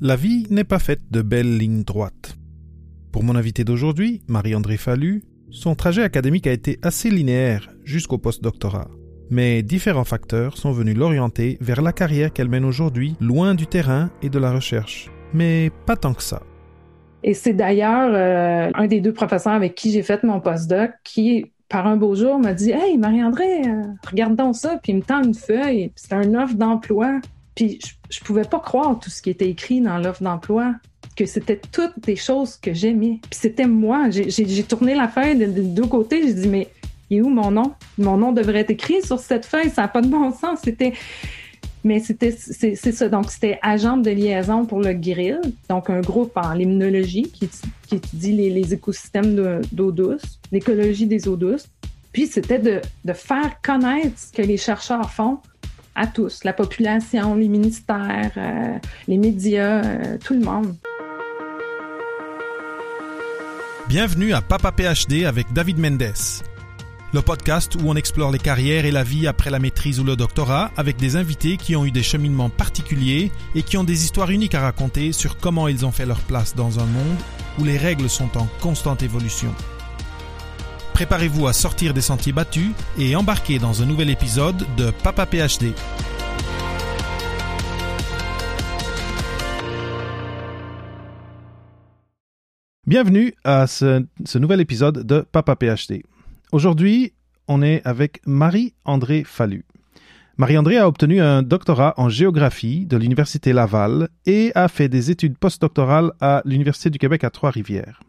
La vie n'est pas faite de belles lignes droites. Pour mon invité d'aujourd'hui, Marie-André Fallu, son trajet académique a été assez linéaire jusqu'au post-doctorat. Mais différents facteurs sont venus l'orienter vers la carrière qu'elle mène aujourd'hui, loin du terrain et de la recherche. Mais pas tant que ça. Et c'est d'ailleurs euh, un des deux professeurs avec qui j'ai fait mon postdoc qui, par un beau jour, m'a dit Hey, Marie-André, euh, regarde donc ça. Puis il me tend une feuille. C'est un offre d'emploi. Puis je, je pouvais pas croire tout ce qui était écrit dans l'offre d'emploi que c'était toutes des choses que j'aimais. Puis c'était moi. J'ai tourné la feuille de, deux côtés. J'ai dit, mais il est où mon nom? Mon nom devrait être écrit sur cette feuille. Ça n'a pas de bon sens. C'était. Mais c'était c'est ça. Donc, c'était agente de liaison pour le grill, donc un groupe en limnologie qui, qui étudie les, écosystèmes d'eau douce, l'écologie des eaux douces. Puis, c'était de, faire connaître ce que les chercheurs font à tous, la population, les ministères, euh, les médias, euh, tout le monde. Bienvenue à Papa PhD avec David Mendes, le podcast où on explore les carrières et la vie après la maîtrise ou le doctorat avec des invités qui ont eu des cheminements particuliers et qui ont des histoires uniques à raconter sur comment ils ont fait leur place dans un monde où les règles sont en constante évolution. Préparez-vous à sortir des sentiers battus et embarquer dans un nouvel épisode de Papa PhD. Bienvenue à ce, nouvel épisode de Papa PhD. Aujourd'hui, on est avec Marie-André Fallu. Marie-André a obtenu un doctorat en géographie de l'Université Laval et a fait des études postdoctorales à l'Université du Québec à Trois-Rivières.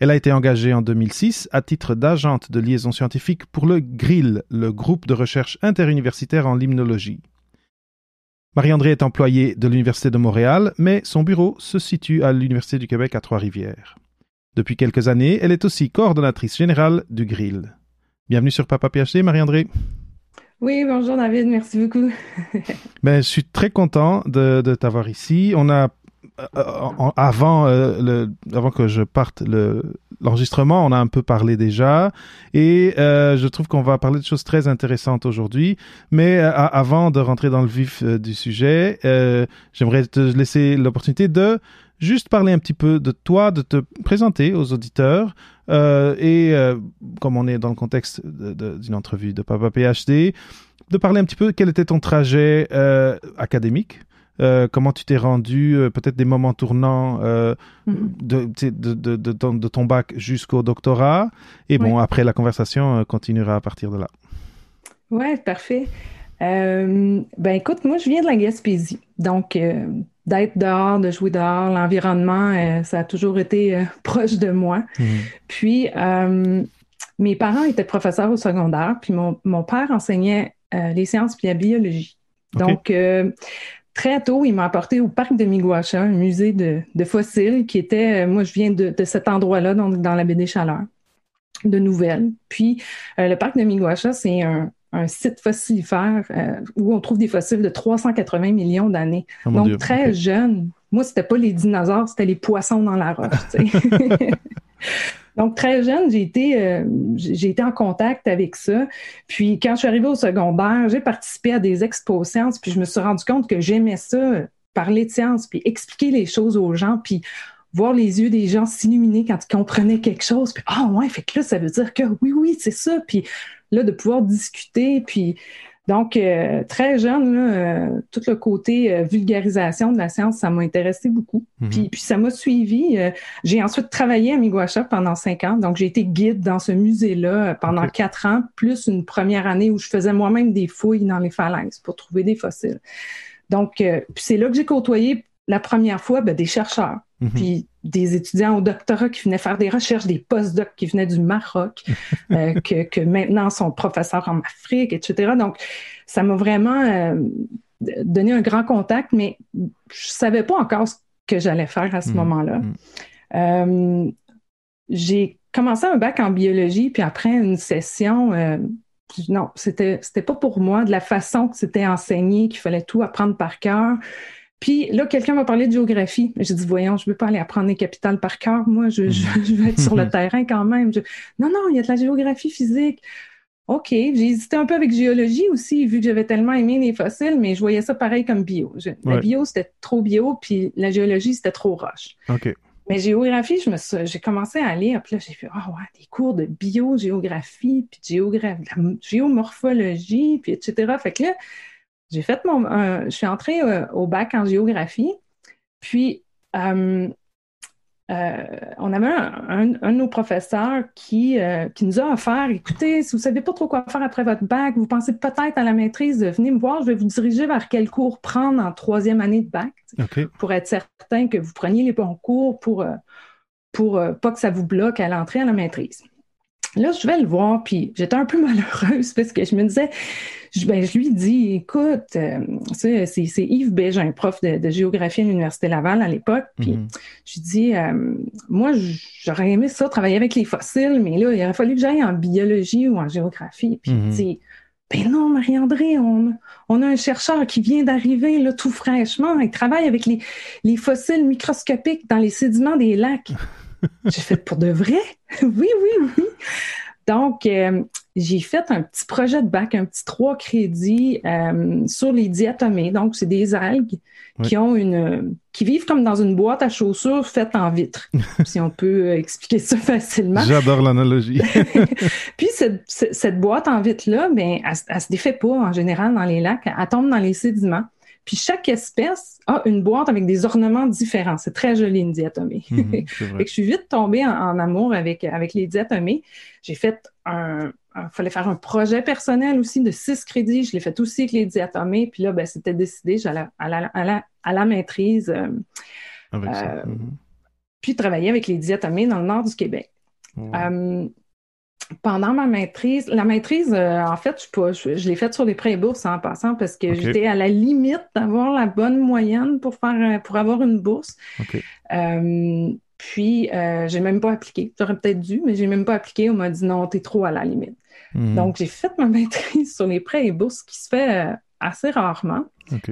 Elle a été engagée en 2006 à titre d'agente de liaison scientifique pour le GRIL, le groupe de recherche interuniversitaire en limnologie. Marie-André est employée de l'Université de Montréal, mais son bureau se situe à l'Université du Québec à Trois-Rivières. Depuis quelques années, elle est aussi coordonnatrice générale du Grill. Bienvenue sur Papa PhD, Marie-André. Oui, bonjour David, merci beaucoup. ben, je suis très content de, de t'avoir ici. On a euh, avant, euh, le, avant que je parte l'enregistrement, on a un peu parlé déjà, et euh, je trouve qu'on va parler de choses très intéressantes aujourd'hui. Mais avant de rentrer dans le vif du sujet, j'aimerais te laisser l'opportunité de juste parler un petit peu de toi, de te présenter aux auditeurs. et comme on est dans le contexte d'une entrevue de Papa PhD, de parler un petit peu quel était ton trajet académique euh, comment tu t'es rendu, euh, peut-être des moments tournants euh, mhm. de, ton, bac jusqu'au doctorat. Et bon, après, la conversation continuera à partir de là. Oui, parfait. ben écoute, moi, je viens de la Gaspésie. Donc, d'être dehors, de jouer dehors, l'environnement, ça a toujours été proche de moi. Mhm. Puis, mes parents étaient professeurs au secondaire, puis mon, père enseignait les sciences puis la biologie. Donc, très tôt, il m'a apporté au parc de Miguacha, un musée de, fossiles qui était, euh, moi je viens de, cet endroit-là, donc dans la baie des Chaleurs, de nouvelles. Puis euh, le parc de Miguacha, c'est un, site fossilifère euh, où on trouve des fossiles de 380 millions d'années. Oh donc très jeune. Moi, c'était pas les dinosaures, c'était les poissons dans la roche. Donc, très jeune, j'ai été, euh, j'ai été en contact avec ça. Puis, quand je suis arrivée au secondaire, j'ai participé à des expos sciences, puis je me suis rendu compte que j'aimais ça, parler de science, puis expliquer les choses aux gens, puis voir les yeux des gens s'illuminer quand ils comprenaient quelque chose. Puis, ah ouais, fait que là, ça veut dire que oui, oui, c'est ça. Puis là, de pouvoir discuter, puis donc, euh, très jeune, euh, tout le côté euh, vulgarisation de la science, ça m'a intéressé beaucoup. Mhm. puis, puis, ça m'a suivi. j'ai ensuite travaillé à Miguacha pendant cinq ans. Donc, j'ai été guide dans ce musée-là pendant quatre ans, plus une première année où je faisais moi-même des fouilles dans les falaises pour trouver des fossiles. Donc, c'est là que j'ai côtoyé la première fois ben, des chercheurs. Mhm. Puis des étudiants au doctorat qui venaient faire des recherches, des post-docs qui venaient du Maroc, euh, que, que, maintenant sont professeurs en Afrique, etc. Donc, ça m'a vraiment euh, donné un grand contact, mais je savais pas encore ce que j'allais faire à ce mhm. moment-là. Mhm. Euh, j'ai commencé un bac en biologie, puis après une session, non, c'était c'était pas pour moi de la façon que c'était enseigné, qu'il fallait tout apprendre par cœur. Puis là, quelqu'un m'a parlé de géographie. J'ai dit, voyons, je ne veux pas aller apprendre les capitales par cœur. Moi, je, je, veux être sur le terrain quand même. non, non, il y a de la géographie physique. OK, j'ai hésité un peu avec géologie aussi, vu que j'avais tellement aimé les fossiles, mais je voyais ça pareil comme bio. La bio, c'était trop bio, puis la géologie, c'était trop roche. OK. Mais géographie, je me j'ai commencé à lire, puis là, j'ai fait, ah ouais, des cours de biogéographie, puis géographie, géomorphologie, puis etc. Fait que là, j'ai fait mon, je suis entrée euh, au bac en géographie, puis euh, euh, on avait un, de nos professeurs qui, qui nous a offert, écoutez, si vous savez pas trop quoi faire après votre bac, vous pensez peut-être à la maîtrise, venez me voir, je vais vous diriger vers quel cours prendre en troisième année de bac, pour être certain que vous preniez les bons cours pour, pour pas que ça vous bloque à l'entrée à la maîtrise. Là, je vais le voir, puis j'étais un peu malheureuse parce que je me disais, je, ben, je lui dis, écoute, euh, c'est, Yves Bégin, prof de, géographie à l'Université Laval à l'époque, puis mm-hmm. je lui dis, euh, moi, j'aurais aimé ça, travailler avec les fossiles, mais là, il aurait fallu que j'aille en biologie ou en géographie. Puis il mm-hmm. dit, ben non, Marie-André, on, on, a un chercheur qui vient d'arriver là, tout fraîchement. Il travaille avec les, les fossiles microscopiques dans les sédiments des lacs. J'ai fait pour de vrai? oui, oui, oui. Donc, euh, j'ai fait un petit projet de bac, un petit trois crédits euh, sur les diatomées. Donc, c'est des algues qui ont une, qui vivent comme dans une boîte à chaussures faite en vitre, si on peut expliquer ça facilement. J'adore l'analogie. Puis cette, cette, boîte en vitre là, ben, elle, elle se défait pas en général dans les lacs, elle tombe dans les sédiments. Puis chaque espèce a une boîte avec des ornements différents. C'est très joli, une diatomée. Mhm, je suis vite tombée en, amour avec, avec les diatomées. J'ai fait un, il fallait faire un projet personnel aussi de six crédits. Je l'ai fait aussi avec les diatomées. Puis là, ben, c'était décidé, j'allais à la, à la, à la maîtrise. Euh, avec ça. Euh, mhm. Puis travailler avec les diatomées dans le nord du Québec. Euh, pendant ma maîtrise, la maîtrise, euh, en fait, je, je, l'ai faite sur les prêts et bourses en passant parce que j'étais à la limite d'avoir la bonne moyenne pour faire euh, pour avoir une bourse. Euh, puis j'ai même pas appliqué. J'aurais peut-être dû, mais j'ai même pas appliqué. On m'a dit non, t'es trop à la limite. Hmm. Donc j'ai fait ma maîtrise sur les prêts et bourses, qui se fait assez rarement.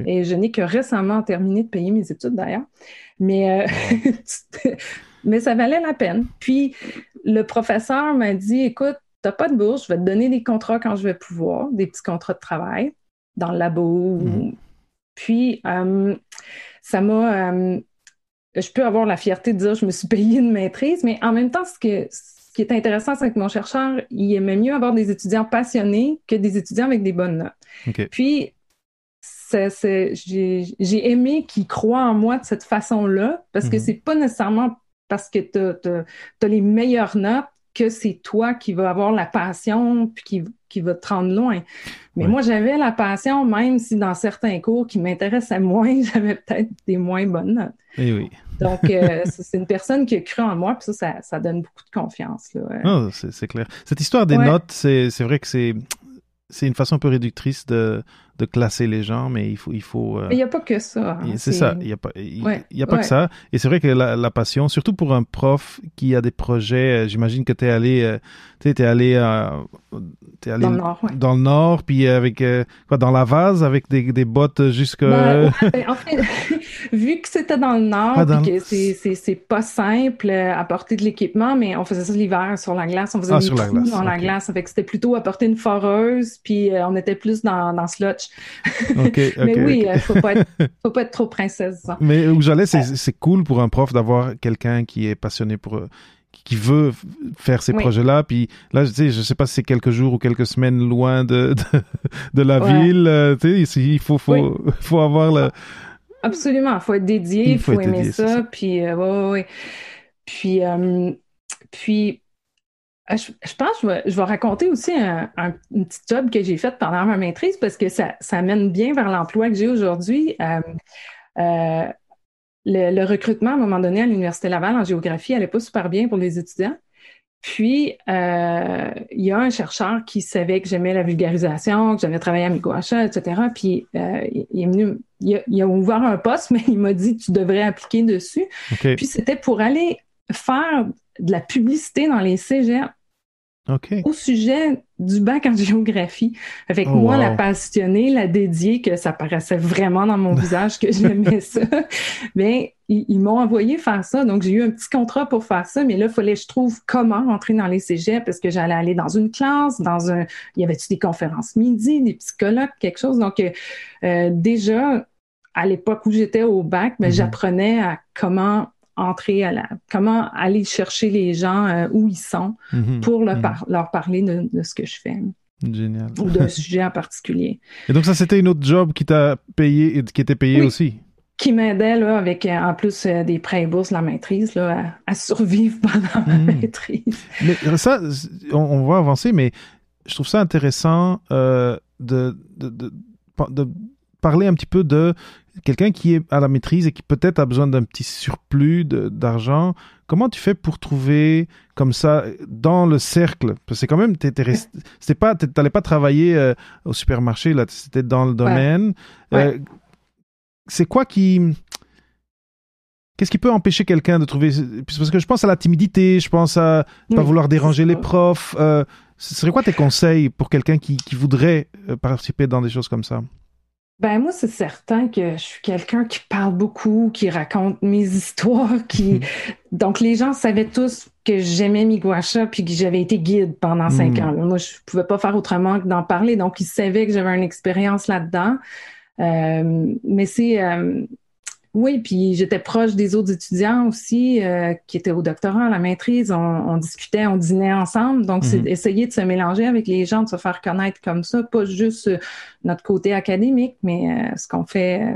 Et je n'ai que récemment terminé de payer mes études d'ailleurs. Mais mais ça valait la peine. Puis le professeur m'a dit écoute, tu n'as pas de bourse, je vais te donner des contrats quand je vais pouvoir, des petits contrats de travail dans le labo. Mhm. Puis euh, ça m'a. Euh, je peux avoir la fierté de dire je me suis payé une maîtrise, mais en même temps, ce, que, ce qui est intéressant, c'est que mon chercheur, il aimait mieux avoir des étudiants passionnés que des étudiants avec des bonnes notes. Puis, j'ai aimé qu'il croit en moi de cette façon-là, parce que mhm. c'est pas nécessairement parce que tu as, les meilleures notes que c'est toi qui vas avoir la passion puis qui, qui va te rendre loin. Mais moi, j'avais la passion, même si dans certains cours qui m'intéressaient moins, j'avais peut-être des moins bonnes notes. Eh oui. Donc, euh, c'est une personne qui a cru en moi, puis ça, ça, donne beaucoup de confiance. Là. Oh, c'est clair. Cette histoire des notes, c'est vrai que c'est une façon un peu réductrice de, de classer les gens, mais il faut... Il faut euh, il n'y a pas que ça. Hein, c'est ça, il n'y a pas, il, y a pas que ça. Et c'est vrai que la, la, passion, surtout pour un prof qui a des projets, euh, j'imagine que tu es allé, euh, tu es allé, es allé dans le nord, dans le nord, puis avec, quoi, dans la vase, avec des, des bottes jusque... Ben, ben, en fait, vu que c'était dans le nord, ah, que c'est pas simple à porter de l'équipement, mais on faisait ça l'hiver sur la glace, on faisait ah, des trous dans la glace, c'était plutôt à porter une foreuse, puis on était plus dans, dans slotch. mais oui, il ne faut, pas être, trop princesse. Mais où j'allais, c'est cool pour un prof d'avoir quelqu'un qui est passionné pour qui veut faire ces projets-là. Puis là, je sais, je sais pas si c'est quelques jours ou quelques semaines loin de, de, la ville. Euh, tu sais, il faut, faut, faut avoir le... Absolument, il faut être dédié, il faut, aimer ça, Puis, euh, ouais, Puis, euh, puis ah, je, pense que je vais, raconter aussi un, petit job que j'ai fait pendant ma maîtrise parce que ça, ça mène bien vers l'emploi que j'ai aujourd'hui. Euh, euh, le, recrutement, à un moment donné, à l'Université Laval en géographie, n'allait pas super bien pour les étudiants. Puis, euh, il y a un chercheur qui savait que j'aimais la vulgarisation, que j'avais travaillé à Miguacha, etc. Puis, il est venu, il a, ouvert un poste, mais il m'a dit, tu devrais appliquer dessus. Puis, c'était pour aller faire de la publicité dans les cégeps au sujet du bac en géographie. Avec oh, moi, la passionnée, la dédiée, que ça paraissait vraiment dans mon visage que j'aimais ça. Mais ils, m'ont envoyé faire ça. Donc, j'ai eu un petit contrat pour faire ça, mais là, il fallait que je trouve comment rentrer dans les cégeps parce que j'allais aller dans une classe, dans un. Il y avait-tu des conférences midi, des psychologues, quelque chose? Donc, euh, euh, déjà, à l'époque où j'étais au bac, ben, mm-hmm. j'apprenais à comment entrer à la, comment aller chercher les gens euh, où ils sont mm-hmm. pour mm-hmm. leur parler de, ce que je fais. Génial. Ou d'un sujet en particulier. Et donc ça, c'était une autre job qui t'a payé, qui était payé aussi? Qui m'aidait là, avec euh, en plus euh, des prêts et bourses, la maîtrise, là, à, survivre pendant ma hmm. maîtrise. Mais ça, on, va avancer, mais je trouve ça intéressant euh, de, de, de, de, parler un petit peu de quelqu'un qui est à la maîtrise et qui peut-être a besoin d'un petit surplus d'argent. Comment tu fais pour trouver comme ça dans le cercle? Parce que c'est quand même, c'était pas, t'allais pas travailler au supermarché là, c'était dans le domaine. C'est quoi qui Qu'est-ce qui peut empêcher quelqu'un de trouver Parce que je pense à la timidité, je pense à pas vouloir déranger les profs. Euh, ce serait quoi tes conseils pour quelqu'un qui, voudrait euh, participer dans des choses comme ça? Ben moi, c'est certain que je suis quelqu'un qui parle beaucoup, qui raconte mes histoires, qui donc les gens savaient tous que j'aimais Miguacha puis que j'avais été guide pendant cinq hmm. ans. Moi, je pouvais pas faire autrement que d'en parler, donc ils savaient que j'avais une expérience là-dedans. Euh, mais c'est euh, oui, puis j'étais proche des autres étudiants aussi euh, qui étaient au doctorat, à la maîtrise. On, discutait, on dînait ensemble. Donc, c'est mhm. essayer de se mélanger avec les gens, de se faire connaître comme ça, pas juste notre côté académique, mais ce qu'on fait.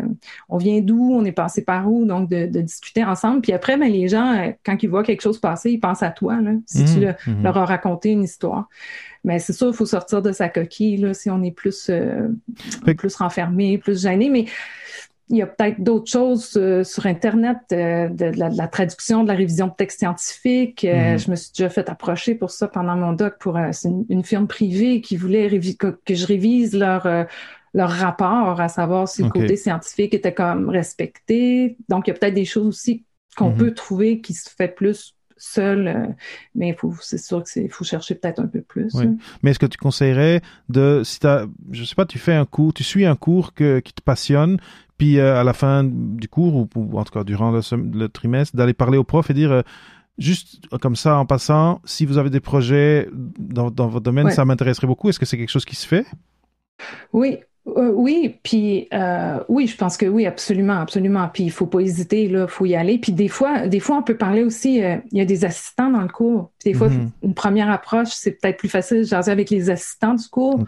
on vient d'où, on est passé par où, donc de, discuter ensemble. Puis après, ben, les gens, quand ils voient quelque chose passer, ils pensent à toi, là, si tu mhm. Mhm. leur as raconté une histoire. Mais c'est sûr, il faut sortir de sa coquille là, si on est plus, euh, plus renfermé, plus gêné. Mais il y a peut-être d'autres choses euh, sur Internet, euh, de, la, traduction, de la révision de textes scientifiques. Mm-hmm. Je me suis déjà fait approcher pour ça pendant mon doc pour une, firme privée qui voulait que, que, je révise leur leur rapport, à savoir si le côté scientifique était comme respecté. Donc, il y a peut-être des choses aussi qu'on mm-hmm. peut trouver qui se fait plus seul, euh, mais c'est sûr qu'il faut chercher peut-être un peu plus. Oui. Mais est-ce que tu conseillerais de, si as, je sais pas, tu fais un cours, tu suis un cours que, qui te passionne, puis euh, à la fin du cours, ou, en tout cas durant le, trimestre, d'aller parler au prof et dire, euh, juste comme ça en passant, si vous avez des projets dans, dans votre domaine, ça m'intéresserait beaucoup. Est-ce que c'est quelque chose qui se fait? Oui, euh, oui, puis euh, oui, je pense que oui, absolument, absolument. Puis il faut pas hésiter, là, faut y aller. Puis des fois, des fois, on peut parler aussi. Euh, il y a des assistants dans le cours. Puis des fois, mm-hmm. une première approche, c'est peut-être plus facile de jaser avec les assistants du cours.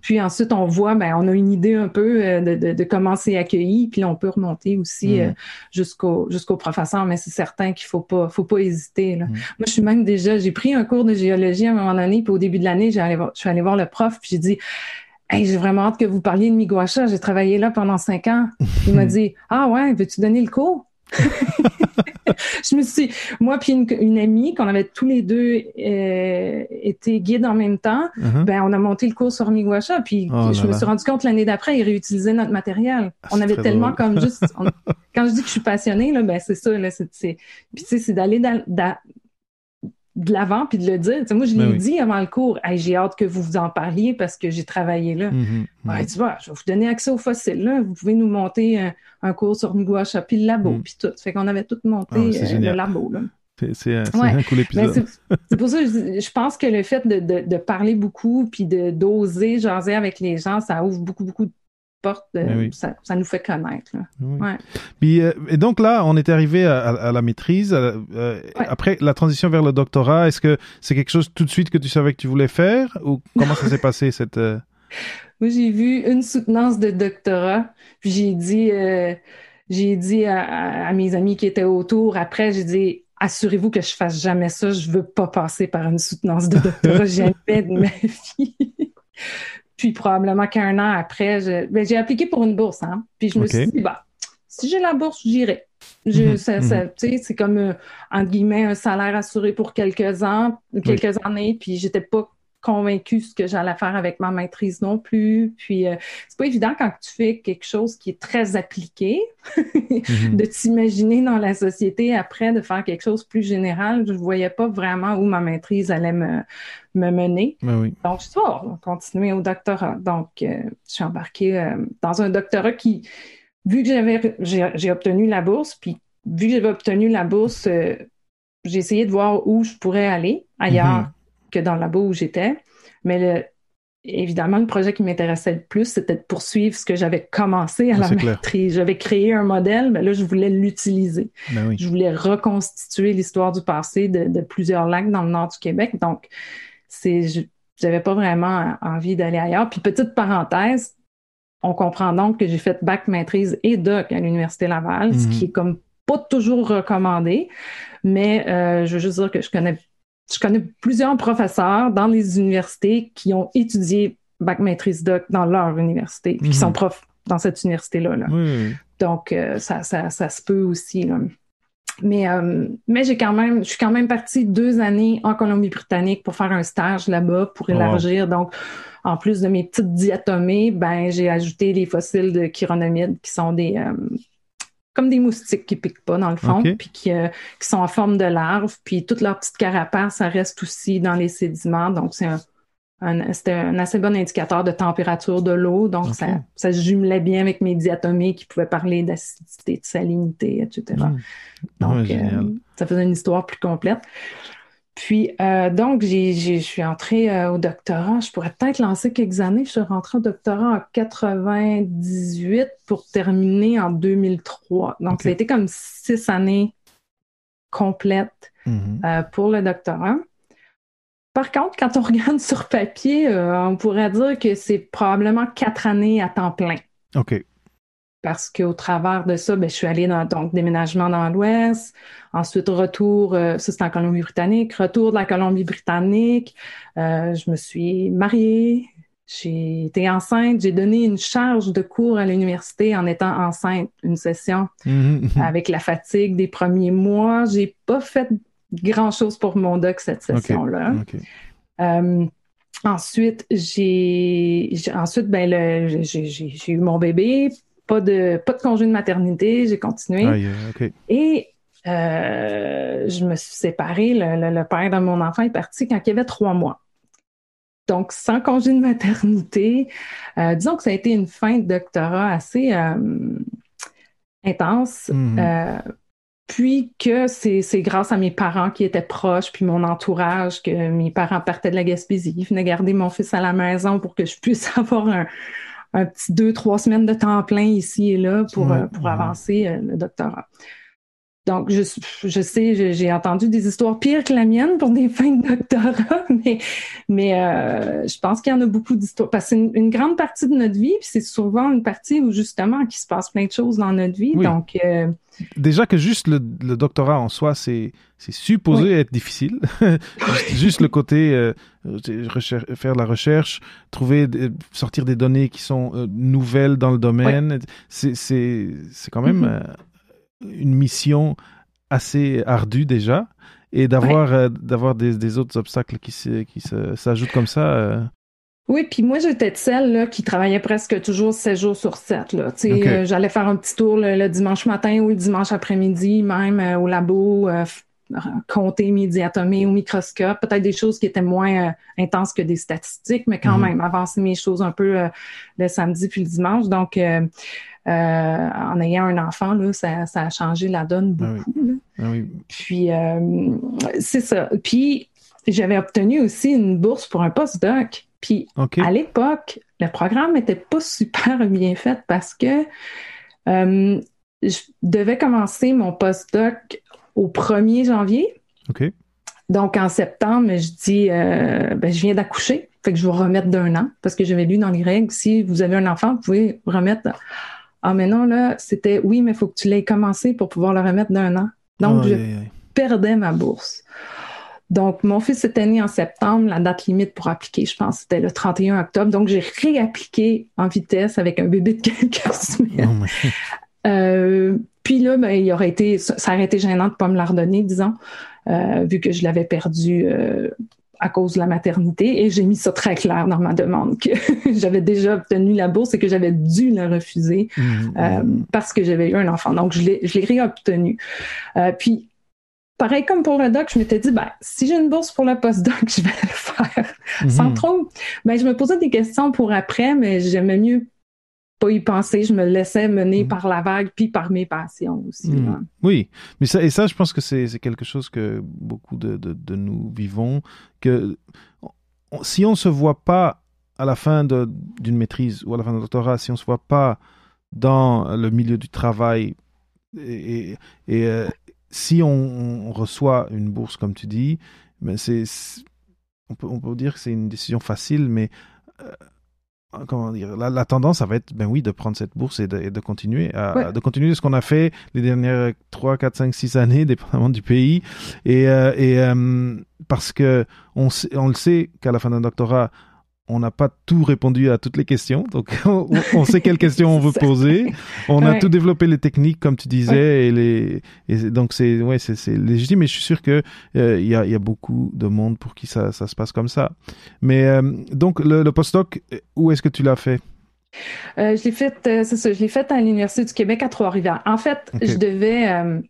Puis ensuite, on voit, ben, on a une idée un peu de, de, comment c'est accueilli, puis on peut remonter aussi mm. jusqu'au jusqu'au professeur, mais c'est certain qu'il faut pas faut pas hésiter. Là. Mm. Moi, je suis même déjà, j'ai pris un cours de géologie à un moment donné, puis au début de l'année, je suis allée voir le prof, puis j'ai dit Hey, j'ai vraiment hâte que vous parliez de Miguacha. J'ai travaillé là pendant cinq ans. Il m'a dit Ah ouais, veux-tu donner le cours? je me suis, moi puis une, amie, qu'on avait tous les deux euh, été guides en même temps, uh-huh. ben on a monté le cours sur Miguacha. Puis oh je me suis rendu compte l'année d'après, ils réutilisaient notre matériel. Ah, on avait tellement comme juste. quand je dis que je suis passionnée, là, ben c'est ça. Là, c'est, puis tu sais, c'est d'aller dans, de l'avant puis de le dire. moi, je ben l'ai dit avant le cours. j'ai hâte que vous vous en parliez parce que j'ai travaillé là. Mm-hmm. tu vois, je vais vous donner accès aux fossiles là. Vous pouvez nous monter un, cours sur Miguacha puis le labo mm. puis tout. Fait qu'on avait tout monté ah, euh, le labo là. C'est un cool épisode. c'est pour ça que je, pense que le fait de, de, de parler beaucoup puis de d'oser jaser avec les gens, ça ouvre beaucoup, beaucoup de porte, ça, nous fait connaître. Euh, et donc là, on est arrivé à, la maîtrise. Euh, euh, après la transition vers le doctorat, est-ce que c'est quelque chose tout de suite que tu savais que tu voulais faire ou comment ça s'est passé cette Moi, j'ai vu une soutenance de doctorat, puis j'ai dit, j'ai dit à, mes amis qui étaient autour. Après, j'ai dit assurez-vous que je fasse jamais ça. Je veux pas passer par une soutenance de doctorat jamais de ma vie. Puis probablement qu'un an après, ben, j'ai appliqué pour une bourse. Hein? Puis je me suis dit, bah, si j'ai la bourse, j'irai. Mhm. Mhm. C'est comme, euh, entre guillemets, un salaire assuré pour quelques ans, quelques années. Puis j'étais pas convaincue ce que j'allais faire avec ma maîtrise non plus. Puis euh, c'est pas évident quand tu fais quelque chose qui est très appliqué mhm. de t'imaginer dans la société après de faire quelque chose plus général. Je voyais pas vraiment où ma maîtrise allait me, me mener. Ben Donc je suis oh, continuer au doctorat. Donc euh, je suis embarquée euh, dans un doctorat qui vu que j'avais j'ai obtenu la bourse puis vu que j'avais obtenu la bourse, j'ai essayé de voir où je pourrais aller ailleurs Mhm. Que dans le labo où j'étais. Mais le- évidemment, le projet qui m'intéressait le plus, c'était de poursuivre ce que j'avais commencé à Ah, la maîtrise. J'avais créé un modèle, mais là, je voulais l'utiliser. Ben oui. Je voulais reconstituer l'histoire du passé de, de plusieurs lacs dans le nord du Québec. Donc, c'est, je- j'avais pas vraiment envie d'aller ailleurs. Puis, petite parenthèse, on comprend donc que j'ai fait bac maîtrise et doc à l'Université Laval, ce Mhm. qui est comme pas toujours recommandé. Mais euh, je veux juste dire que je connais, je connais plusieurs professeurs dans les universités qui ont étudié bac maîtrise doc dans leur université, puis qui Mhm. sont profs dans cette université-là. là. Donc, euh, ça, ça, ça se peut aussi. Là. Mais, euh, mais j'ai quand même, je suis quand même partie deux années en Colombie-Britannique pour faire un stage là-bas, pour Wow. élargir. Donc, en plus de mes petites diatomées, ben, j'ai ajouté les fossiles de chironomides qui sont des, euh, comme des moustiques qui piquent pas dans le fond, puis qui, euh, qui sont en forme de larves, puis toute leur petite carapace, ça reste aussi dans les sédiments. Donc, c'est un, un- c'était un assez bon indicateur de température de l'eau. Donc, ça, ça se jumelait bien avec mes diatomées qui pouvaient parler d'acidité, de salinité, etc. Mhm. Donc, Ouais, génial. euh, ça faisait une histoire plus complète. Puis, euh, donc, je suis entrée euh, au doctorat. Je pourrais peut-être lancer quelques années. Je suis rentrée au doctorat en 98 pour terminer en 2003. Donc, ça a été comme six années complètes Mhm. euh, pour le doctorat. Par contre, quand on regarde sur papier, on pourrait dire que c'est probablement quatre années à temps plein OK. Parce qu'au travers de ça, ben, je suis allée dans donc déménagement dans l'Ouest, ensuite retour, euh, ça c'est en Colombie-Britannique, retour de la Colombie-Britannique, euh, je me suis mariée, j'ai été enceinte, j'ai donné une charge de cours à l'université en étant enceinte, une session Mhm. avec la fatigue des premiers mois. J'ai pas fait grand-chose pour mon doc cette session-là. Euh, ensuite, j'ai, ensuite, ben, j'ai eu mon bébé, pas de, pas de congé de maternité, j'ai continué. Et euh, je me suis séparée. Le, le- le père de mon enfant est parti quand il avait trois mois. Donc, sans congé de maternité, euh, disons que ça a été une fin de doctorat assez euh, intense. Mhm. Puis que c'est c'est grâce à mes parents qui étaient proches, puis mon entourage, que mes parents partaient de la Gaspésie, ils venaient garder mon fils à la maison pour que je puisse avoir un, un petit deux, trois semaines de temps plein ici et là pour, euh, pour avancer euh, le doctorat. Donc, je, je sais, j'ai entendu des histoires pires que la mienne pour des fins de doctorat, mais, mais euh, je pense qu'il y en a beaucoup d'histoires. Parce que c'est une, une grande partie de notre vie, puis c'est souvent une partie où justement qu'il se passe plein de choses dans notre vie. Oui. Donc, euh, Déjà que juste le, le doctorat en soi, c'est supposé Oui. être difficile. juste, le côté euh, faire de la recherche, trouver, sortir des données qui sont nouvelles dans le domaine, c'est quand même Mhm. euh, une mission assez ardue déjà. Et d'avoir euh, d'avoir des, des autres obstacles qui se- qui s'ajoutent comme ça. euh, Oui, puis moi, j'étais de celle là, qui travaillait presque toujours 7 jours sur 7. Là. Euh, J'allais faire un petit tour le, le dimanche matin ou le dimanche après-midi, même au labo, compter mes diatomées au microscope, peut-être des choses qui étaient moins euh, intenses que des statistiques, mais quand Mhm. même, avancer mes choses un peu euh, le samedi puis le dimanche. Donc, euh, en ayant un enfant, là, ça, ça a changé la donne Ah oui. beaucoup. là. ah oui. Puis, c'est ça. Puis, j'avais obtenu aussi une bourse pour un postdoc. Puis, à l'époque, le programme n'était pas super bien fait parce que je devais commencer mon postdoc au 1er janvier. OK. Donc, en septembre, je dis, euh, ben, je viens d'accoucher, fait que je vais remettre d'un an parce que j'avais lu dans les règles, si vous avez un enfant, vous pouvez remettre. Ah, mais non, là, c'était oui, mais il faut que tu l'aies commencé pour pouvoir le remettre d'un an. Donc, je perdais ma bourse. Donc, mon fils était né en septembre. La date limite pour appliquer, je pense, c'était le 31 octobre. Donc, j'ai réappliqué en vitesse avec un bébé de quelques semaines. Euh, puis là, ben, il aurait été, ça aurait été gênant de ne pas me la redonner, disons, euh, vu que je l'avais perdu euh, à cause de la maternité. Et j'ai mis ça très clair dans ma demande, que j'avais déjà obtenu la bourse et que j'avais dû la refuser Mhm. euh, parce que j'avais eu un enfant. Donc, je l'ai, je l'ai réobtenu. Euh, puis, pareil comme pour le doc, je m'étais dit, ben, si j'ai une bourse pour le postdoc, je vais le faire sans Mhm. trop. Ben, je me posais des questions pour après, mais j'aimais mieux pas y penser. Je me laissais mener mm. par la vague, puis par mes passions aussi. Mm. Oui, mais ça, et ça, je pense que c'est quelque chose que beaucoup de, de, nous vivons, que si on se voit pas à la fin d'une maîtrise ou à la fin d'un doctorat, si on se voit pas dans le milieu du travail et, et, euh, si on, reçoit une bourse, comme tu dis, ben c'est, on, peut, on peut dire que c'est une décision facile, mais euh, comment dire, la, tendance, ça va être, ben oui, de prendre cette bourse et de, continuer, à, de continuer ce qu'on a fait les dernières 3, 4, 5, 6 années, dépendamment du pays. Et, euh, et euh, parce que on, on le sait qu'à la fin d'un doctorat, on n'a pas tout répondu à toutes les questions, donc on, sait quelles questions on veut poser. On a tout développé les techniques, comme tu disais, et les donc c'est ouais c'est légitime. Mais je suis sûr que euh, il y, a, beaucoup de monde pour qui ça, se passe comme ça. Mais euh, donc le, postdoc, où est-ce que tu l'as fait? Euh, je l'ai fait, c'est ça, je l'ai fait à l'Université du Québec à Trois-Rivières. En fait, je devais,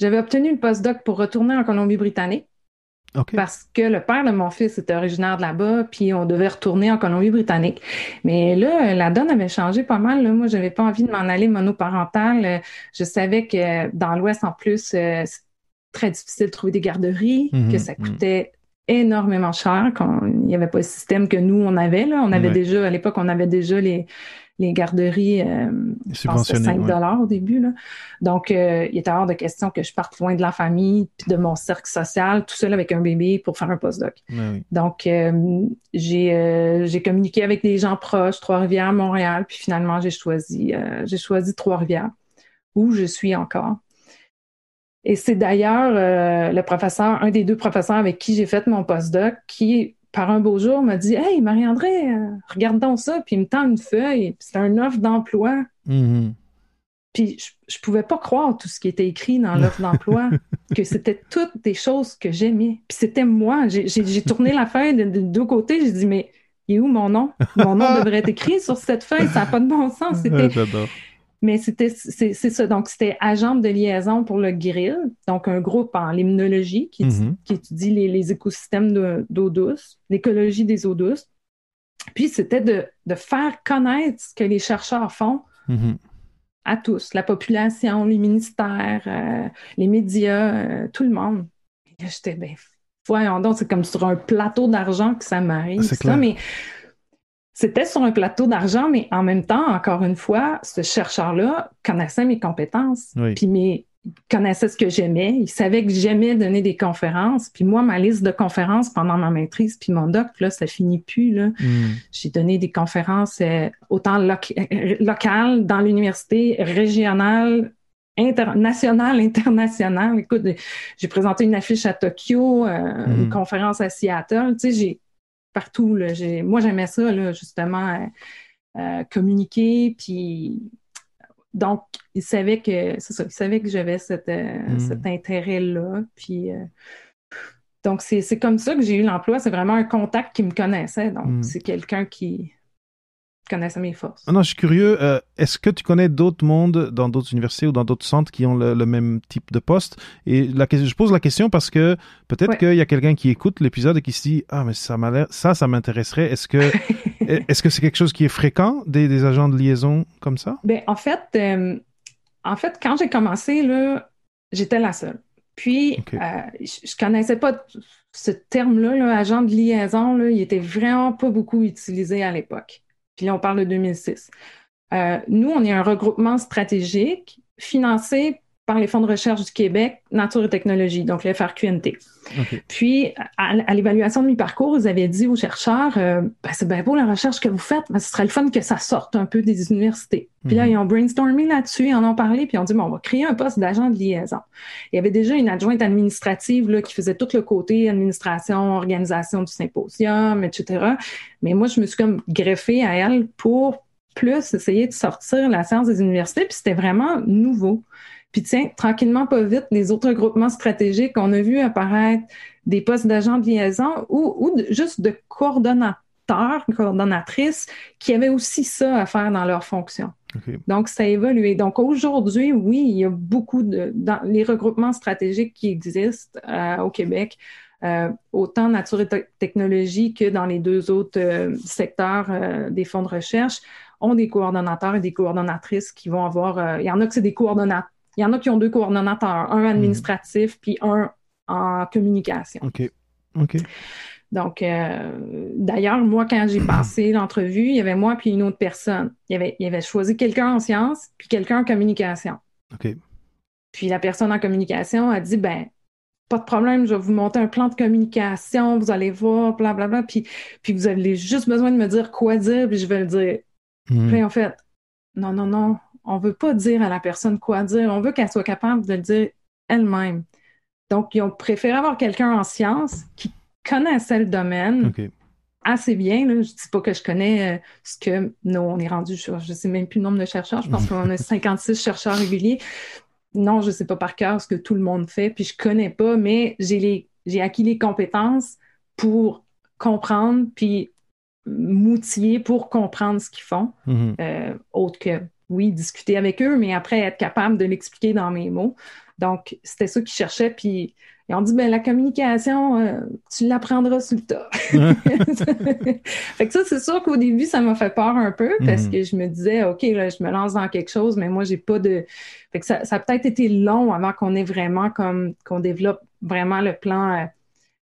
j'avais obtenu une postdoc pour retourner en Colombie-Britannique. Parce que le père de mon fils était originaire de là-bas, puis on devait retourner en Colombie-Britannique. Mais là, la donne avait changé pas mal. Là. Moi, j'avais pas envie de m'en aller monoparental. Je savais que dans l'Ouest, en plus, euh, c'est très difficile de trouver des garderies, mhm, que ça mhm. coûtait énormément cher. Il n'y avait pas le système que nous, on avait. Là. On avait déjà, à l'époque, on avait déjà les, les garderies, euh, je pense 5 dollars au début. Là. Donc, euh, il était hors de question que je parte loin de la famille, puis de mon cercle social, tout seul avec un bébé pour faire un postdoc. Donc, euh, j'ai communiqué avec des gens proches, Trois-Rivières, Montréal, puis finalement, j'ai choisi, j'ai choisi Trois-Rivières, où je suis encore. Et c'est d'ailleurs le professeur, un des deux professeurs avec qui j'ai fait mon postdoc, qui par un beau jour, m'a dit Hey, Marie-André, euh, regarde donc ça. Puis il me tend une feuille. C'est un offre d'emploi. Mm-hmm. Puis je, ne pouvais pas croire tout ce qui était écrit dans l'offre d'emploi, que c'était toutes des choses que j'aimais. Puis c'était moi. J'ai tourné la feuille de, deux côtés. J'ai dit Mais il est où mon nom? Mon nom devrait être écrit sur cette feuille. Ça n'a pas de bon sens. C'était. Mais c'était c'est ça. Donc, c'était agent de liaison pour le grill, donc un groupe en limnologie qui, mm-hmm. qui étudie les, écosystèmes d'eau douce, l'écologie des eaux douces. Puis, c'était de, de, faire connaître ce que les chercheurs font mm-hmm. à tous, la population, les ministères, euh, les médias, euh, tout le monde. J'étais, ben, voyons donc, c'est comme sur un plateau d'argent que ça m'arrive. C'est ça, mais c'était sur un plateau d'argent, mais en même temps, encore une fois, ce chercheur-là connaissait mes compétences, puis mes, connaissait ce que j'aimais. Il savait que j'aimais donner des conférences. Puis moi, ma liste de conférences pendant ma maîtrise, puis mon doc, là, ça finit plus. Là. Hmm. J'ai donné des conférences euh, autant euh, locales dans l'université, régionale, internationale, internationale. Écoute, j'ai présenté une affiche à Tokyo, euh, une hmm. conférence à Seattle. Tu sais, j'ai partout. Là. Moi, j'aimais ça, là, justement, euh, euh, communiquer. Puis, donc, il savait que, c'est ça, il savait que j'avais cet, euh, mm. cet intérêt-là. Puis, donc, c'est comme ça que j'ai eu l'emploi. C'est vraiment un contact qui me connaissait. Donc, mm. c'est quelqu'un qui, connaissent mes forces. Ah non, je suis curieux. Euh, est-ce que tu connais d'autres mondes dans d'autres universités ou dans d'autres centres qui ont le, même type de poste? Et la, je pose la question parce que peut-être qu'il y a quelqu'un qui écoute l'épisode et qui se dit ah mais ça ça ça m'intéresserait. Est-ce que est-ce que c'est quelque chose qui est fréquent des, agents de liaison comme ça Ben en fait euh, en fait quand j'ai commencé là j'étais la seule. Puis euh, je, connaissais pas ce terme-là, là, agent de liaison, là, il était vraiment pas beaucoup utilisé à l'époque. Puis on parle de 2006. Euh, nous, on est un regroupement stratégique financé par les fonds de recherche du Québec, Nature et Technologie, donc le FRQNT. Puis, à, l'évaluation de mi-parcours, vous avez dit aux chercheurs, euh, ben, c'est bien beau la recherche que vous faites, mais ce serait le fun que ça sorte un peu des universités. Puis là, mhm. ils ont brainstormé là-dessus, ils en ont parlé, puis ils ont dit, bon, on va créer un poste d'agent de liaison. Il y avait déjà une adjointe administrative là, qui faisait tout le côté administration, organisation du symposium, etc. Mais moi, je me suis comme greffée à elle pour plus essayer de sortir la science des universités, puis c'était vraiment nouveau. Puis tiens, tranquillement, pas vite, les autres groupements stratégiques, on a vu apparaître des postes d'agents de liaison ou, juste de coordonnateurs, coordonnatrices qui avaient aussi ça à faire dans leur fonction. Donc, ça a évolué. Donc, aujourd'hui, oui, il y a beaucoup de... Dans les regroupements stratégiques qui existent euh, au Québec, euh, autant nature et technologie que dans les deux autres euh, secteurs des fonds de recherche, ont des coordonnateurs et des coordonnatrices qui vont avoir. il y en a que c'est des coordonnateurs. Il y en a qui ont deux coordonnateurs, un administratif puis un en communication. OK. OK. Donc, euh, d'ailleurs, moi, quand j'ai passé l'entrevue, il y avait moi puis une autre personne. Il y avait, il y avait choisi quelqu'un en sciences puis quelqu'un en communication. OK. Puis la personne en communication a dit, ben, pas de problème, je vais vous monter un plan de communication, vous allez voir, blablabla, puis, puis vous avez juste besoin de me dire quoi dire, puis je vais le dire. Mhm. Puis en fait, non, non, non, on veut pas dire à la personne quoi dire, on veut qu'elle soit capable de le dire elle-même. Donc, ils ont préféré avoir quelqu'un en sciences qui connaissait le domaine assez bien. Là. Je dis pas que je connais euh, ce que nous, on est rendu, je, je sais même plus le nombre de chercheurs, je pense qu'on a 56 chercheurs réguliers. Non, je sais pas par cœur ce que tout le monde fait, puis je connais pas, mais j'ai acquis les compétences pour comprendre, puis m'outiller pour comprendre ce qu'ils font, Mhm. euh, autre que, oui, discuter avec eux, mais après être capable de l'expliquer dans mes mots. Donc, c'était ça qu'ils cherchaient, puis ils ont dit, ben la communication, euh, tu l'apprendras sur le tas. fait que ça, c'est sûr qu'au début, ça m'a fait peur un peu, parce Mhm. que je me disais, OK, là, je me lance dans quelque chose, mais moi, j'ai pas de... Fait que ça, ça a peut-être été long avant qu'on ait vraiment comme, qu'on développe vraiment le plan... euh,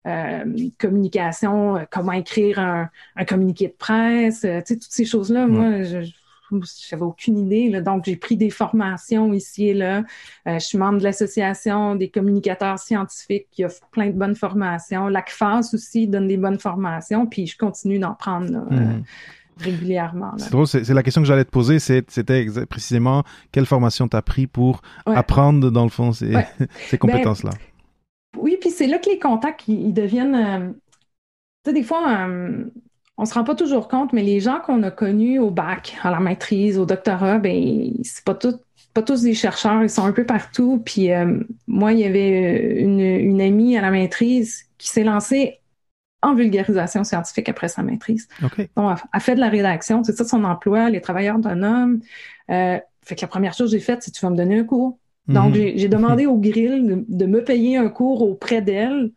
euh, communication, euh, comment écrire un, un communiqué de presse, tu sais, toutes ces choses-là, moi, je- j'avais aucune idée. là. Donc, j'ai pris des formations ici et là. Euh, je suis membre de l'association des communicateurs scientifiques qui offre plein de bonnes formations. L'ACFAS aussi donne des bonnes formations, puis je continue d'en prendre là, euh, Mhm. régulièrement. C'est drôle, c'est la question que j'allais te poser, c'était précisément quelle formation tu as pris pour Ouais. apprendre, dans le fond, ces, Ouais. ces compétences-là? Oui, puis c'est là que les contacts, ils, ils deviennent... euh, tu sais, des fois, euh, on se rend pas toujours compte, mais les gens qu'on a connus au bac, à la maîtrise, au doctorat, ben c'est pas tout, pas tous des chercheurs, ils sont un peu partout. Puis euh, moi, il y avait une, une amie à la maîtrise qui s'est lancée en vulgarisation scientifique après sa maîtrise. Bon, elle, elle fait de la rédaction, c'est ça son emploi, les travailleurs autonomes. Euh, fait que la première chose que j'ai faite, c'est tu vas me donner un cours. Donc, Mhm. j'ai j'ai demandé au grill de, de me payer un cours auprès d'elle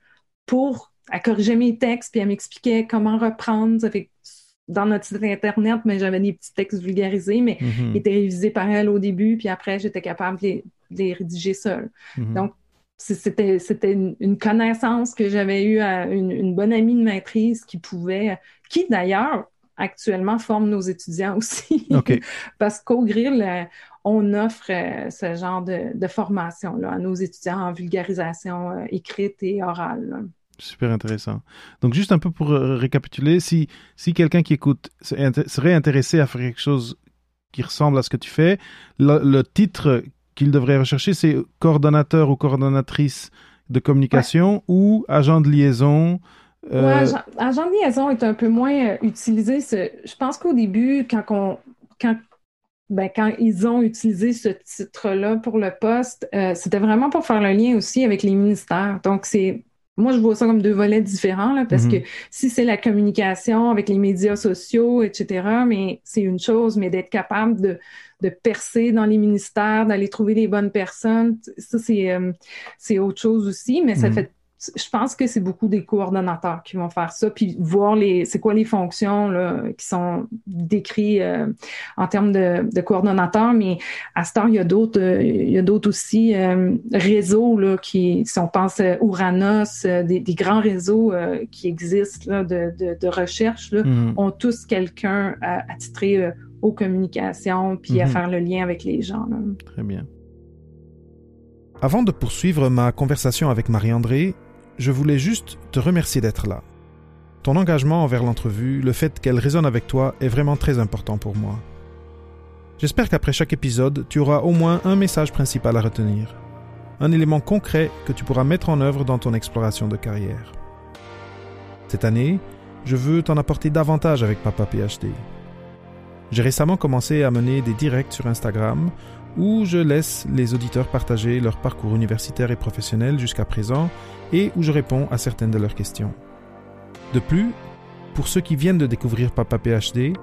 pour elle corriger mes textes, puis elle m'expliquait comment reprendre. Ça fait dans notre site Internet, mais j'avais des petits textes vulgarisés, mais Mhm. qui étaient révisés par elle au début, puis après, j'étais capable de les, de les rédiger seule. Mhm. Donc, c'était c'était une, connaissance que j'avais eue à une, une bonne amie de maîtrise qui pouvait, qui d'ailleurs actuellement forme nos étudiants aussi. Parce qu'au Grill, euh, on offre euh, ce genre de, de formation-là à nos étudiants en vulgarisation euh, écrite et orale. là. Super intéressant. Donc, juste un peu pour euh, récapituler, si, si quelqu'un qui écoute serait intéressé à faire quelque chose qui ressemble à ce que tu fais, le, le titre qu'il devrait rechercher, c'est coordonnateur ou coordonnatrice de communication ou agent de liaison. euh, Ouais, agent, agent de liaison est un peu moins euh, utilisé. ce- Je pense qu'au début, quand, on, quand, ben, quand ils ont utilisé ce titre-là pour le poste, euh, c'était vraiment pour faire le lien aussi avec les ministères. Donc, c'est moi, je vois ça comme deux volets différents, là, parce Mhm. que si c'est la communication avec les médias sociaux, etc., mais c'est une chose, mais d'être capable de, de percer dans les ministères, d'aller trouver les bonnes personnes, ça, c'est euh, c'est autre chose aussi, mais ça Mhm. fait je pense que c'est beaucoup des coordonnateurs qui vont faire ça, puis voir les, c'est quoi les fonctions là, qui sont décrites euh, en termes de, de coordonnateurs. Mais à ce temps, il y a d'autres, euh, il y a d'autres aussi euh, réseaux là, qui, si on pense euh, des, des grands réseaux qui existent là, de, de, de recherche, là, mhm. ont tous quelqu'un à, attitré euh, aux communications, puis à Mhm. faire le lien avec les gens. là. Très bien. Avant de poursuivre ma conversation avec Marie-André, je voulais juste te remercier d'être là. Ton engagement envers l'entrevue, le fait qu'elle résonne avec toi est vraiment très important pour moi. J'espère qu'après chaque épisode, tu auras au moins un message principal à retenir. Un élément concret que tu pourras mettre en œuvre dans ton exploration de carrière. Cette année, je veux t'en apporter davantage avec Papa PhD. J'ai récemment commencé à mener des directs sur Instagram où je laisse les auditeurs partager leur parcours universitaire et professionnel jusqu'à présent et où je réponds à certaines de leurs questions. De plus, pour ceux qui viennent de découvrir Papa PhD,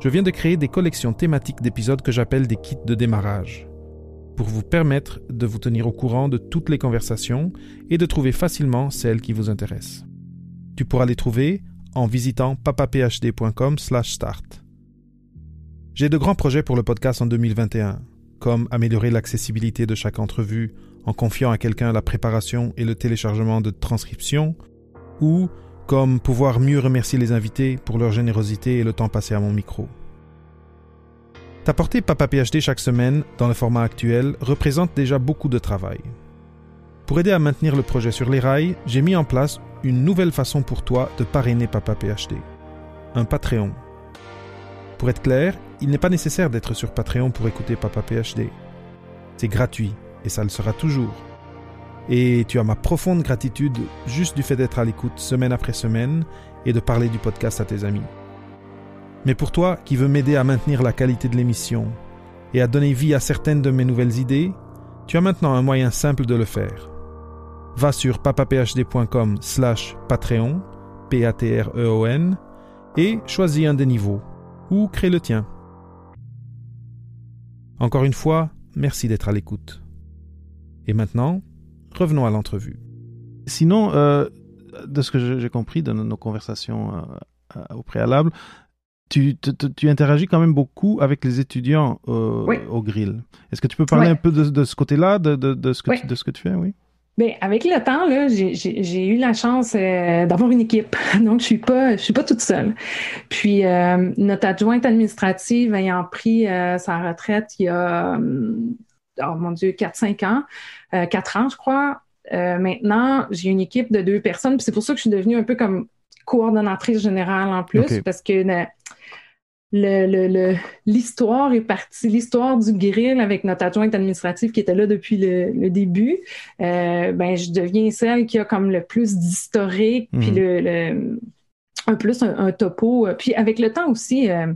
je viens de créer des collections thématiques d'épisodes que j'appelle des kits de démarrage, pour vous permettre de vous tenir au courant de toutes les conversations et de trouver facilement celles qui vous intéressent. Tu pourras les trouver en visitant papaphd.com/start. J'ai de grands projets pour le podcast en 2021, comme améliorer l'accessibilité de chaque entrevue en confiant à quelqu'un la préparation et le téléchargement de transcriptions, ou comme pouvoir mieux remercier les invités pour leur générosité et le temps passé à mon micro. T'apporter Papa PhD chaque semaine dans le format actuel représente déjà beaucoup de travail. Pour aider à maintenir le projet sur les rails, j'ai mis en place une nouvelle façon pour toi de parrainer Papa PhD. Un Patreon. Pour être clair, il n'est pas nécessaire d'être sur Patreon pour écouter Papa PhD. C'est gratuit et ça le sera toujours. Et tu as ma profonde gratitude juste du fait d'être à l'écoute semaine après semaine et de parler du podcast à tes amis. Mais pour toi qui veux m'aider à maintenir la qualité de l'émission et à donner vie à certaines de mes nouvelles idées, tu as maintenant un moyen simple de le faire. Va sur papaphd.com slash Patreon, P-A-T-R-E-O-N, et choisis un des niveaux, ou crée le tien. Encore une fois, merci d'être à l'écoute. Et maintenant, revenons à l'entrevue. Sinon, euh, de ce que j'ai compris de nos conversations euh, au préalable, tu, tu, interagis quand même beaucoup avec les étudiants au grill. Est-ce que tu peux parler un peu de, ce côté-là, de, de, ce que tu, de ce que tu fais, oui? Bien, avec le temps, là, j'ai eu la chance euh, d'avoir une équipe. Donc, je suis pas, je suis pas toute seule. Puis, euh, notre adjointe administrative ayant pris euh, sa retraite il y a, oh mon Dieu, 4-5 ans, 4 ans, je crois. maintenant, j'ai une équipe de deux personnes. Puis c'est pour ça que je suis devenue un peu comme coordonnatrice générale en plus, parce que le, l'histoire est partie, l'histoire du grill avec notre adjointe administrative qui était là depuis le, début, euh, ben je deviens celle qui a comme le plus d'historique, puis mhm. le, un plus un, topo. Puis avec le temps aussi, euh,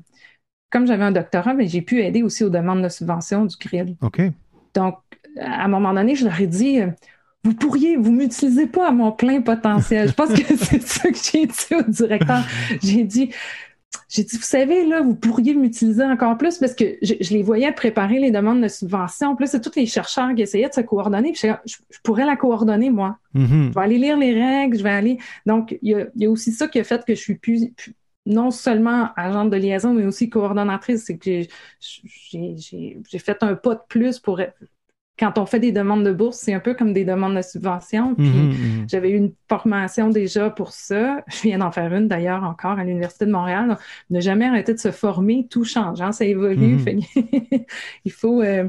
comme j'avais un doctorat, ben, j'ai pu aider aussi aux demandes de subvention du grill. OK. Donc, à un moment donné, je leur ai dit, euh, vous pourriez, vous m'utilisez pas à mon plein potentiel. Je pense que c'est ça que j'ai dit au directeur. J'ai dit, j'ai dit, vous savez, là, vous pourriez m'utiliser encore plus parce que je, les voyais préparer les demandes de subvention. En plus, c'est tous les chercheurs qui essayaient de se coordonner. Puis je, pourrais la coordonner, moi. Mm-hmm. Je vais aller lire les règles, je vais aller. Donc, il y a, aussi ça qui a fait que je suis plus, non seulement agente de liaison, mais aussi coordonnatrice. C'est que j'ai fait un pas de plus pour quand on fait des demandes de bourse, c'est un peu comme des demandes de subvention. Puis mhm, mhm. j'avais eu une formation déjà pour ça. Je viens d'en faire une d'ailleurs encore à l'Université de Montréal. ne jamais arrêter de se former, tout change, hein, ça évolue. Mhm. il faut euh,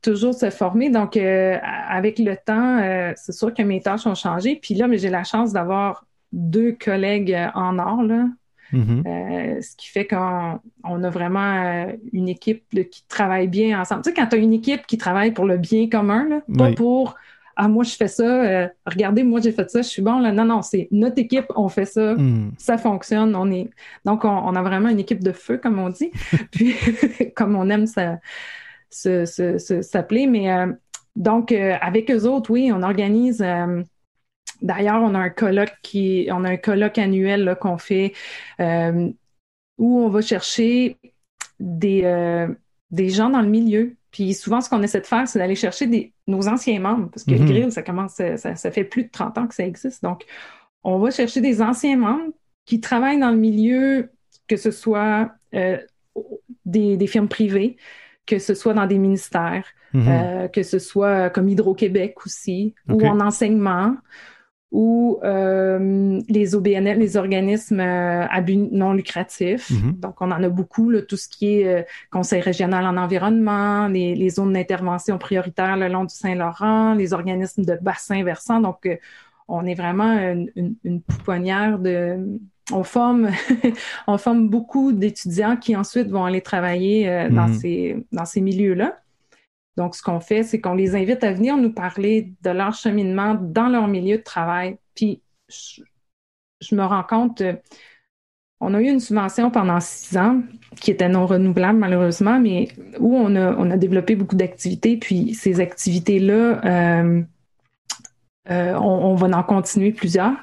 toujours se former. Donc, euh, avec le temps, euh, c'est sûr que mes tâches ont changé. Puis là, j'ai la chance d'avoir deux collègues en or, là, Mm-hmm. Euh, ce qui fait qu'on a vraiment euh, une équipe qui travaille bien ensemble. Tu sais, quand tu as une équipe qui travaille pour le bien commun, pas pour Ah, moi, je fais ça, euh, regardez, moi, j'ai fait ça, je suis bon. Là. Non, non, c'est notre équipe, on fait ça, mm. ça fonctionne. On est... Donc, on, a vraiment une équipe de feu, comme on dit. Puis, comme on aime s'appeler. Mais donc, avec eux autres, oui, on organise D'ailleurs, on a un colloque qui, on a un colloque annuel qu'on fait euh, où on va chercher des, euh, des gens dans le milieu. Puis souvent, ce qu'on essaie de faire, c'est d'aller chercher des, nos anciens membres, parce que le mm-hmm. grill, ça commence, ça, fait plus de 30 ans que ça existe. Donc, on va chercher des anciens membres qui travaillent dans le milieu, que ce soit euh, des, firmes privées, que ce soit dans des ministères, mm-hmm. que ce soit comme Hydro-Québec aussi, ou en enseignement, ou euh, les OBNL, les organismes euh, à but non lucratif. Mm-hmm. Donc, on en a beaucoup, là, tout ce qui est euh, conseil régional en environnement, les, les zones d'intervention prioritaires le long du Saint-Laurent, les organismes de bassin versant. Donc, euh, on est vraiment une, une, pouponnière de... On forme, on forme beaucoup d'étudiants qui ensuite vont aller travailler dans mm-hmm. ces, dans ces milieux-là. Donc, ce qu'on fait, c'est qu'on les invite à venir nous parler de leur cheminement dans leur milieu de travail. Puis, je, me rends compte, euh, on a eu une subvention pendant six ans qui était non renouvelable malheureusement, mais où on a, on a développé beaucoup d'activités. Puis, ces activités-là, euh, euh, on, va en continuer plusieurs.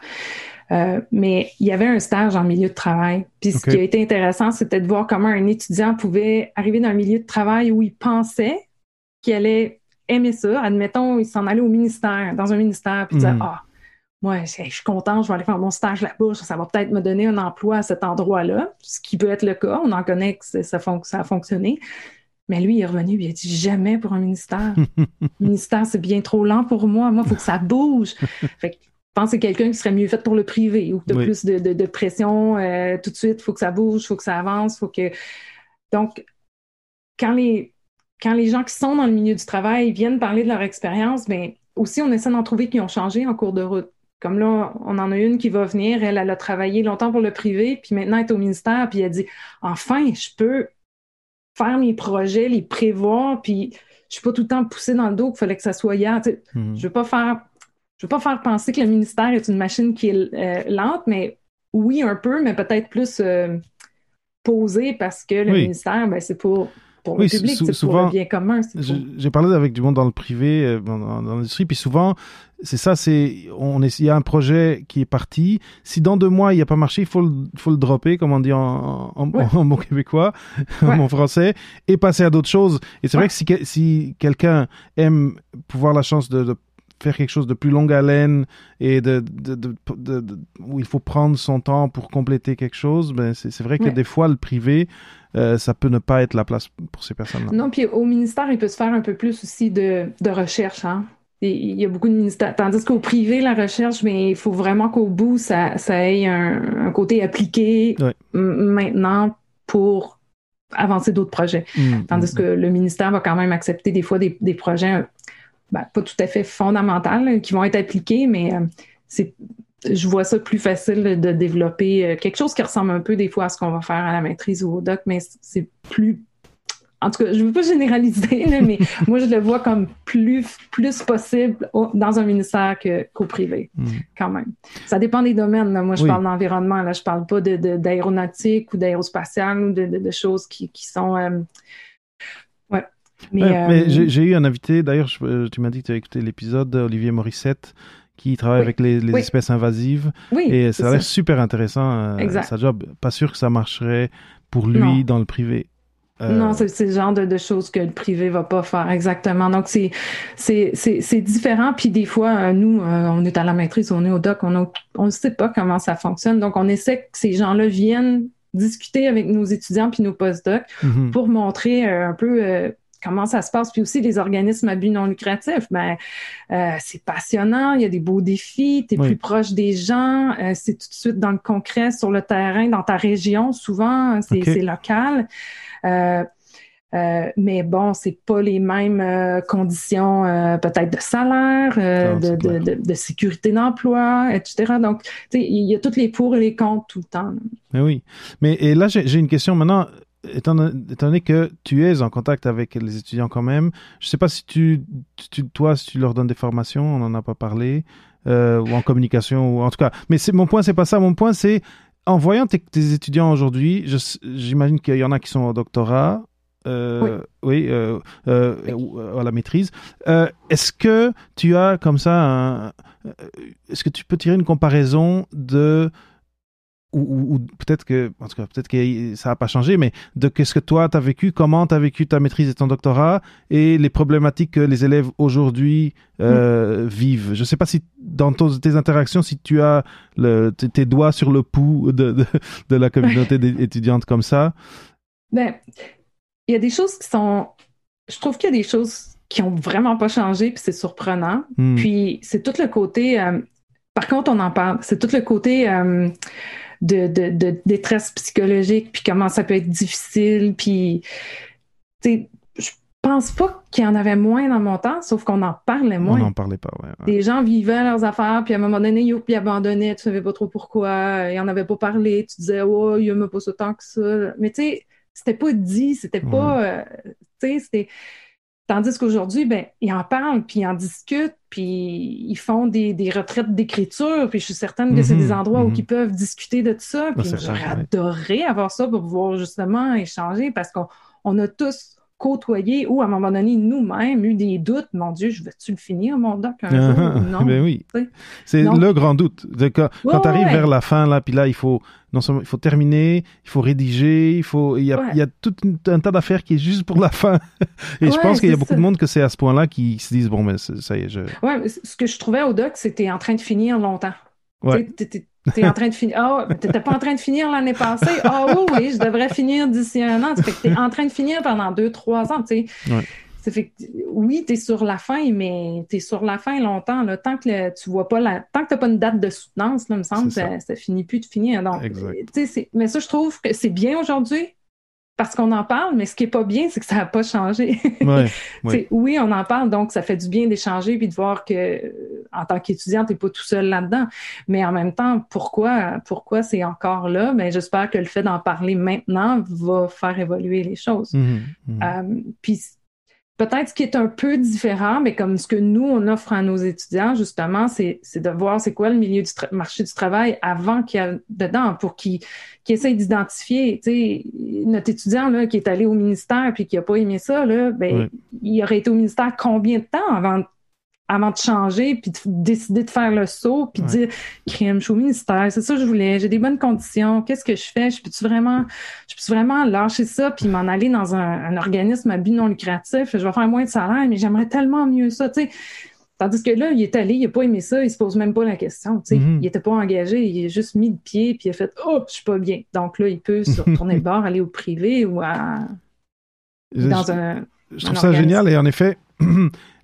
mais il y avait un stage en milieu de travail. Puis ce qui a été intéressant, c'était de voir comment un étudiant pouvait arriver dans un milieu de travail où il pensait qui allait aimer ça. Admettons, il s'en allait au ministère, dans un ministère, puis dire mm. Ah, moi, je suis content, je vais aller faire mon stage là-bas, ça va peut-être me donner un emploi à cet endroit-là, ce qui peut être le cas. On en connaît que ça, ça a fonctionné. Mais lui, il est revenu, il a dit jamais pour un ministère. le ministère, c'est bien trop lent pour moi. Moi, il faut que ça bouge. fait que, je pense que c'est quelqu'un qui serait mieux fait pour le privé ou de plus de, pression euh, tout de suite. Il faut que ça bouge, il faut que ça avance, faut que. Donc, quand les, quand les gens qui sont dans le milieu du travail viennent parler de leur expérience, bien, aussi, on essaie d'en trouver qui ont changé en cours de route. Comme là, on en a une qui va venir, elle, elle a travaillé longtemps pour le privé, puis maintenant elle est au ministère, puis elle dit Enfin, je peux faire mes projets, les prévoir, puis je suis pas tout le temps poussée dans le dos qu'il fallait que ça soit hier. Mhm. Je veux pas faire je veux pas faire penser que le ministère est une machine qui est euh, lente, mais oui, un peu, mais peut-être plus euh, posée parce que le ministère, ben, c'est pour pour le public, pour le bien commun. J'ai parlé avec du monde dans le privé, euh, dans, l'industrie, puis souvent, c'est ça, c'est on est, il y a un projet qui est parti. Si dans deux mois il n'y a pas marché, il faut le, faut le dropper, comme on dit en, en, bon québécois, en bon français, et passer à d'autres choses. Et c'est vrai que si, si quelqu'un aime pouvoir la chance de, de faire quelque chose de plus longue haleine et de, de, de, où il faut prendre son temps pour compléter quelque chose, ben c'est vrai que des fois, le privé, euh, ça peut ne pas être la place pour ces personnes-là. Non, puis au ministère, il peut se faire un peu plus aussi de, de recherche. Hein? Il y a beaucoup de ministères. Tandis qu'au privé, la recherche, mais il faut vraiment qu'au bout, ça, ça ait un, côté appliqué maintenant pour avancer d'autres projets. Mmh, Tandis mmh, que le ministère va quand même accepter des fois des, des projets ben, pas tout à fait fondamentales qui vont être appliquées, mais euh, c'est je vois ça plus facile de développer euh, quelque chose qui ressemble un peu des fois à ce qu'on va faire à la maîtrise ou au doc, mais c'est plus en tout cas, je ne veux pas généraliser, mais moi, je le vois comme plus, plus possible dans un ministère qu'au privé, hmm. quand même. Ça dépend des domaines. Moi, je parle d'environnement. Là, je parle pas d'aéronautique de, ou d'aérospatial ou de, choses qui, sont... Euh, ouais. Mais, j'ai eu un invité, d'ailleurs, tu m'as dit que tu as écouté l'épisode, Olivier Morissette, qui travaille avec les, espèces invasives. Oui, et ça a l'air super intéressant, euh, sa job. Pas sûr que ça marcherait pour lui dans le privé. Euh, non, c'est le genre de, choses que le privé va pas faire exactement. Donc c'est c'est différent. Puis des fois, euh, nous, on est à la maîtrise, on est au doc, on ne sait pas comment ça fonctionne. Donc on essaie que ces gens-là viennent discuter avec nos étudiants puis nos postdocs mm-hmm. pour montrer un peu comment ça se passe. Puis aussi, les organismes à but non lucratif, ben, euh, c'est passionnant, il y a des beaux défis, tu es plus proche des gens, euh, c'est tout de suite dans le concret, sur le terrain, dans ta région, souvent, c'est local. Euh, mais bon, c'est pas les mêmes conditions peut-être de salaire, de, de, de, sécurité d'emploi, etc. Donc, il y a tous les pour et les contre tout le temps. Mais oui. Mais et là, j'ai une question maintenant étant, donné que tu es en contact avec les étudiants quand même, je ne sais pas si tu, toi, si tu leur donnes des formations, on n'en a pas parlé, euh, ou en communication, ou en tout cas. Mais mon point, c'est pas ça. Mon point, c'est en voyant tes, étudiants aujourd'hui, j'imagine qu'il y en a qui sont au doctorat. Euh, oui, euh, à la maîtrise. est-ce que tu as comme ça Est-ce que tu peux tirer une comparaison de ou, peut-être que, en tout cas, peut-être que ça n'a pas changé, mais de qu'est-ce que toi tu as vécu, comment tu as vécu ta maîtrise et ton doctorat et les problématiques que les élèves aujourd'hui euh, mm. vivent. Je ne sais pas si dans tes interactions, si tu as le, tes doigts sur le pouls de, de, la communauté étudiante comme ça. Ben, il y a des choses qui sont. Je trouve qu'il y a des choses qui ont vraiment pas changé, puis c'est surprenant. Mm. Puis c'est tout le côté. Euh, par contre, on en parle. C'est tout le côté. Euh, de, de, détresse psychologique, puis comment ça peut être difficile, puis je pense pas qu'il y en avait moins dans mon temps, sauf qu'on en parlait moins. On n'en parlait pas, ouais, Les gens vivaient leurs affaires, puis à un moment donné, ils, ils abandonnaient, tu savais pas trop pourquoi, ils en avaient pas parlé, tu disais, oh, il me pas autant que ça. Mais tu sais, c'était pas dit, c'était pas, euh, tu sais, c'était Tandis qu'aujourd'hui, ben, ils en parlent, puis ils en discutent, puis ils font des, retraites d'écriture, puis je suis certaine que c'est des mhm, endroits où mhm. ils peuvent discuter de tout ça. Puis j'aurais adoré avoir ça pour pouvoir justement échanger, parce qu'on a tous côtoyé ou à un moment donné, nous-mêmes, eu des doutes. Mon Dieu, je vais-tu le finir, mon doc, un jour? Non. ben oui. C'est le grand doute. De Quand, Ouais, quand tu arrives ouais. vers la fin, là, puis là, il faut, non seulement, il faut terminer, il faut rédiger, il faut, il y a, Ouais. il y a tout un tas d'affaires qui est juste pour la fin. Et je pense qu'il y a beaucoup ça. de monde que c'est à ce point-là qui se disent, bon, mais ça y est, je, Ouais, mais ce que je trouvais au doc, c'était en train de finir longtemps. Ouais. T'es en train de finir. Ah, t'étais pas en train de finir l'année passée? Ah oui, oui, je devrais finir d'ici un an. Ça fait que t'es en train de finir pendant deux, trois ans, tu sais. Ouais. Ça fait que, oui, t'es sur la fin, mais t'es sur la fin longtemps, là. Tant que le- tu vois pas la, tant que t'as pas une date de soutenance, là, me semble, C'est ça, ça finit plus de finir. Donc, mais ça, je trouve que c'est bien aujourd'hui. Parce qu'on en parle, mais ce qui est pas bien, c'est que ça n'a pas changé. ouais, Oui, on en parle, donc ça fait du bien d'échanger puis de voir que euh, en tant qu'étudiant, tu n'es pas tout seul là-dedans. Mais en même temps, pourquoi, pourquoi c'est encore là? Ben, j'espère que le fait d'en parler maintenant va faire évoluer les choses. Mhm, mhm. Euh, puis peut-être ce qui est un peu différent, mais comme ce que nous, on offre à nos étudiants, justement, c'est de voir c'est quoi le milieu du marché du travail avant qu'il y a dedans pour qu'ils essayent d'identifier. Tu sais, notre étudiant là, qui est allé au ministère puis qui n'a pas aimé ça, là, ben, il aurait été au ministère combien de temps avant avant de changer, puis de décider de faire le saut, puis de dire crème, je suis au ministère, c'est ça que je voulais, j'ai des bonnes conditions, qu'est-ce que je fais, je peux-tu vraiment, je peux vraiment lâcher ça, puis m'en aller dans un, un organisme à but non lucratif, je vais faire moins de salaire, mais j'aimerais tellement mieux ça, tu sais. Tandis que là, il est allé, il n'a pas aimé ça, il se pose même pas la question, tu sais. Mhm. Il était pas engagé, il a juste mis le pied, puis il a fait « Oh, je suis pas bien ». Donc là, il peut se retourner le bord, aller au privé ou à, Je- dans un... je trouve un ça organisme. génial et en effet,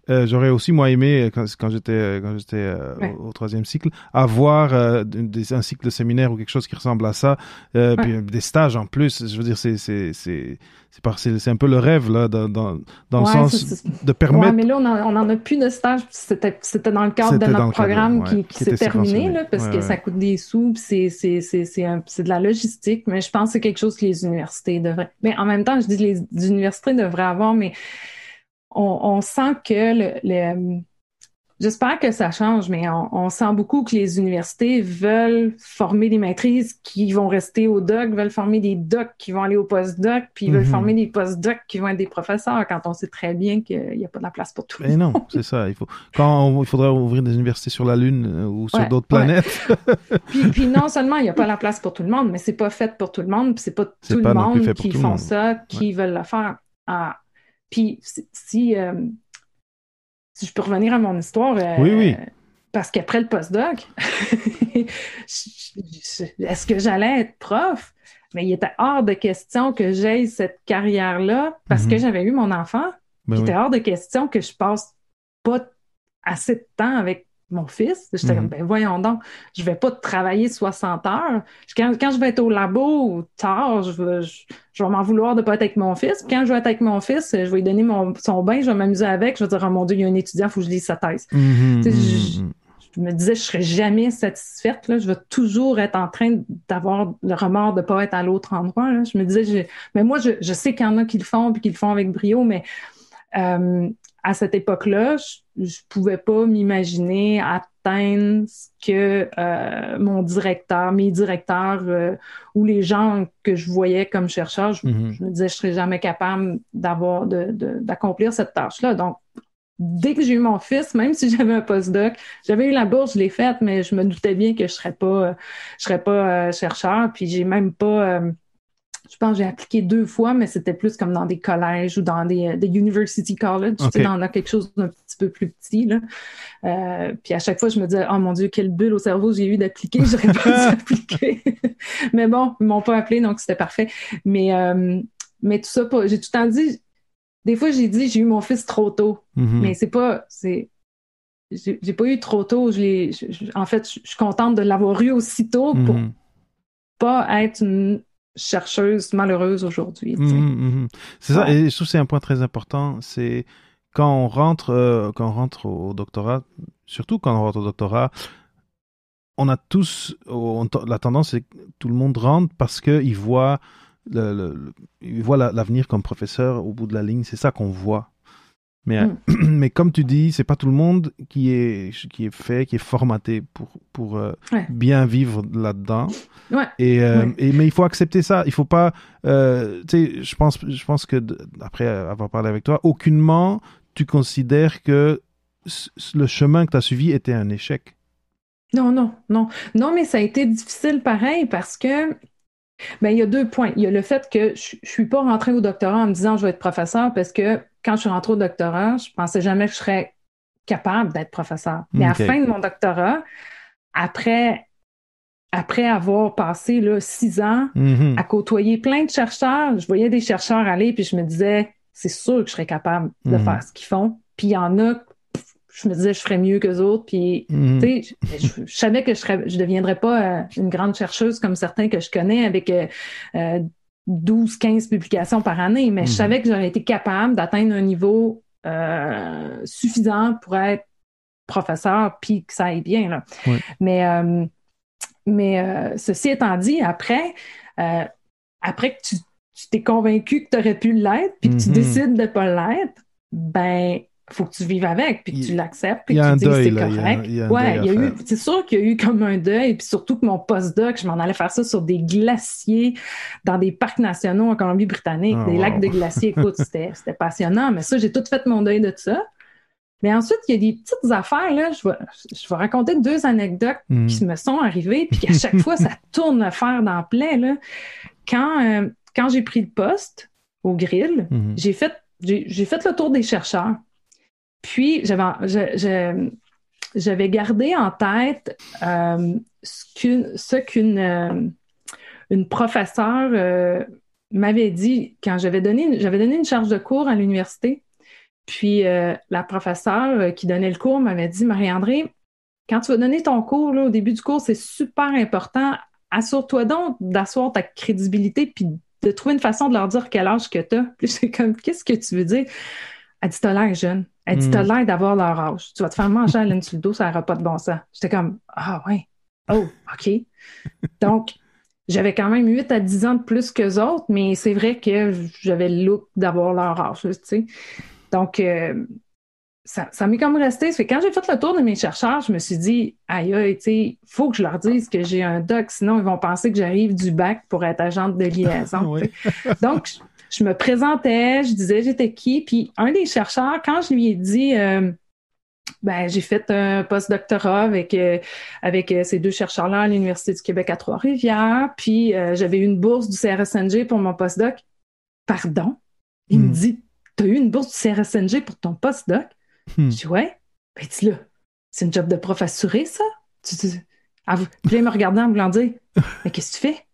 euh, j'aurais aussi moi aimé euh, quand, quand j'étais euh, quand j'étais euh, Ouais. au, au troisième cycle avoir euh, des, un cycle de séminaire ou quelque chose qui ressemble à ça, euh, Ouais. puis euh, des stages en plus. Je veux dire, c'est c'est c'est c'est par- c'est c'est un peu le rêve là dans dans, dans Ouais, le sens de permettre. Ouais, mais là, on en, on en a plus de stages. C'était, c'était dans le cadre de notre cadre, programme qui, qui qui s'est terminé, là, parce que ça coûte des sous, c'est, c'est, c'est, c'est, de la logistique, mais je pense que c'est quelque chose que les universités devraient. Mais en même temps, je dis que les universités devraient avoir, mais on, on sent que le, le- J'espère que ça change, mais on, on sent beaucoup que les universités veulent former des maîtrises qui vont rester au doc, veulent former des docs qui vont aller au postdoc, puis ils veulent Mhm. former des postdocs qui vont être des professeurs quand on sait très bien qu'il n'y a pas de la place pour tout. le Mais non, c'est ça. Il faut quand on- il faudra ouvrir des universités sur la Lune euh, ou sur Ouais, d'autres ouais. planètes. Puis, puis non seulement il n'y a pas la place pour tout le monde, mais c'est pas fait pour tout le monde, puis c'est pas tout pas le monde fait qui tout font monde. ça, qui veulent le faire. Ah. Puis si, euh, si je peux revenir à mon histoire, euh, Oui, oui. parce qu'après le postdoc, est-ce que j'allais être prof? Mais il était hors de question que j'aie cette carrière-là parce Mhm. que j'avais eu mon enfant. Ben il oui. était hors de question que je passe pas assez de temps avec mon fils. J'étais Mhm. comme, ben voyons donc, je vais pas travailler 60 heures. Quand, quand je vais être au labo tard, je vais, je, je vais m'en vouloir de pas être avec mon fils. Puis quand je vais être avec mon fils, je vais lui donner mon, son bain, je vais m'amuser avec. Je vais dire, oh mon Dieu, il y a un étudiant, il faut que je lise sa thèse. Mhm, Tu sais, mhm, je- mhm. Je me disais, je serais jamais satisfaite. Là. Je vais toujours être en train d'avoir le remords de pas être à l'autre endroit. là. Je me disais, mais moi, je, je sais qu'il y en a qui le font puis qui le font avec brio, mais euh, à cette époque-là, je, pouvais pas m'imaginer atteindre ce que euh, mon directeur, mes directeurs euh, ou les gens que je voyais comme chercheurs, je, Mhm. je me disais, je serais jamais capable d'avoir d'accomplir cette tâche-là. Donc, dès que j'ai eu mon fils, même si j'avais un postdoc, j'avais eu la bourse, je l'ai faite, mais je me doutais bien que je serais pas, euh, je serais pas euh, chercheur. Puis j'ai même pas, euh, je pense que j'ai appliqué deux fois, mais c'était plus comme dans des collèges ou dans des, euh, des university college, tu sais, Ok. dans quelque chose d'un petit peu plus petit. Là. Euh, puis à chaque fois, je me disais, oh mon Dieu, quelle bulle au cerveau j'ai eu d'appliquer, j'aurais pas dû appliquer. mais bon, ils m'ont pas appelé, donc c'était parfait. Mais, euh, mais tout ça, pas- j'ai tout le temps dit, des fois, j'ai dit, j'ai eu mon fils trop tôt. Mhm. Mais c'est pas. c'est J'ai pas eu trop tôt. Je l'ai- je- je- en fait, je je suis contente de l'avoir eu aussitôt pour Mhm. pas être une chercheuse malheureuse aujourd'hui. tu sais. Mhm, mhm. C'est ça, et je trouve que c'est un point très important. C'est quand on rentre, euh, quand on rentre au, doctorat, surtout quand on rentre au doctorat, on a tous, on- la tendance c'est que tout le monde rentre parce qu'il voit le, le- le- il voit la- l'avenir comme professeur au bout de la ligne. C'est ça qu'on voit. Mais, Mm. mais comme tu dis, c'est pas tout le monde qui est, qui est fait, qui est formaté pour, pour euh, Ouais. bien vivre là-dedans. Ouais. Et, euh, Ouais. et, mais il faut accepter ça. Il faut pas, euh, tu sais, je pense, je pense que après avoir parlé avec toi, aucunement tu considères que le chemin que tu as suivi était un échec. Non, non, non. Non, mais ça a été difficile pareil parce que, ben, il y a deux points. Il y a le fait que je, je suis pas rentrée au doctorat en me disant je vais être professeur parce que quand je suis rentrée au doctorat, je pensais jamais que je serais capable d'être professeur. Mais à la fin de mon doctorat, après, après avoir passé là, six ans Mhm. à côtoyer plein de chercheurs, je voyais des chercheurs aller puis je me disais c'est sûr que je serais capable de Mhm. faire ce qu'ils font. Puis il y en a, je me disais je ferais mieux qu'eux autres. Puis Mhm. tu sais, je, savais que je serais, je deviendrais pas euh, une grande chercheuse comme certains que je connais avec euh, euh, 12, 15 publications par année, mais je savais que j'aurais été capable d'atteindre un niveau euh, suffisant pour être professeur puis que ça aille bien. Là. Ouais. Mais, euh, mais euh, ceci étant dit, après, euh, après que tu tu t'es convaincu que tu aurais pu l'être puis que tu Mhm. décides de pas l'être, ben faut que tu vives avec puis que tu l'acceptes puis que tu dises deuil, c'est là, il y a- correct. il y a ouais, il y a eu, c'est sûr qu'il y a eu comme un deuil puis surtout que mon postdoc, je m'en allais faire ça sur des glaciers dans des parcs nationaux en Colombie-Britannique, Ah, des wow. lacs de glaciers. Écoute, c'était c'était passionnant, mais ça j'ai tout fait mon deuil de ça. Mais ensuite, il y a des petites affaires là, je vais je vais raconter deux anecdotes Mhm. qui me sont arrivées, puis qu'à chaque fois, ça tourne le fer dans le plaie. Là. Quand, euh, quand j'ai pris le poste au grill, Mhm. j'ai fait, j'ai fait le tour des chercheurs. Puis, j'avais, gardé en tête euh, ce qu'une, euh, professeure euh, m'avait dit quand j'avais donné, une charge de cours à l'université. Puis, la professeure qui donnait le cours m'avait dit, Marie-André, quand tu vas donner ton cours, là, au début du cours, c'est super important. Assure-toi donc d'asseoir ta crédibilité puis de trouver une façon de leur dire quel âge que tu as. Puis comme, qu'est-ce que tu veux dire? Elle dit, t'as l'air jeune. Elle dit, t'as l'air d'avoir leur âge. Tu vas te faire manger à la laine sur le dos, ça n'aura pas de bon sens. J'étais comme, ah ouais. Oh, OK. Donc, j'avais quand même 8 à 10 ans de plus qu'eux autres, mais c'est vrai que j'avais le look d'avoir leur âge, tu sais. Donc, euh, ça, ça m'est comme resté. Fait quand j'ai fait le tour de mes chercheurs, je me suis dit, aïe, aïe, tu sais, faut que je leur dise que j'ai un doc, sinon ils vont penser que j'arrive du bac pour être agente de liaison. Oui. Donc, je, me présentais, je disais j'étais qui, puis un des chercheurs, quand je lui ai dit, euh, ben, j'ai fait un postdoctorat avec, euh, avec euh, ces deux chercheurs-là à l'Université du Québec à Trois-Rivières, puis j'avais eu une bourse du CRSNG pour mon postdoc. Pardon? Il Hmm. me dit, t'as eu une bourse du CRSNG pour ton postdoc? Hmm. Je dis, ouais. Ben, là, c'est une job de prof assuré, ça? Tu, tu- vous- Puis là, il me regardait en voulant dire, mais qu'est-ce que tu fais?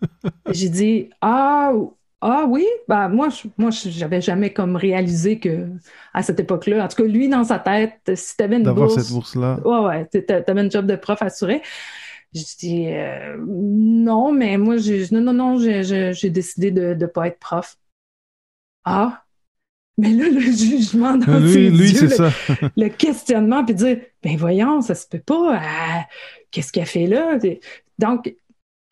J'ai dit, ah, ah oui, ben moi, je, moi, je- j'avais jamais comme réalisé que à cette époque-là, en tout cas, lui, dans sa tête, si t'avais une D'avoir bourse, cette bourse-là. ouais, ouais, t'a- t'a- t'avais une job de prof assuré. J'ai dit, euh, non, mais moi, j'ai, non, non, non, j'ai, décidé de ne pas être prof. Ah, mais là, le jugement dans Lui, ses lui yeux, c'est le, ça. le questionnement, puis dire, ben voyons, ça se peut pas, euh, qu'est-ce qu'elle fait là? Donc, tu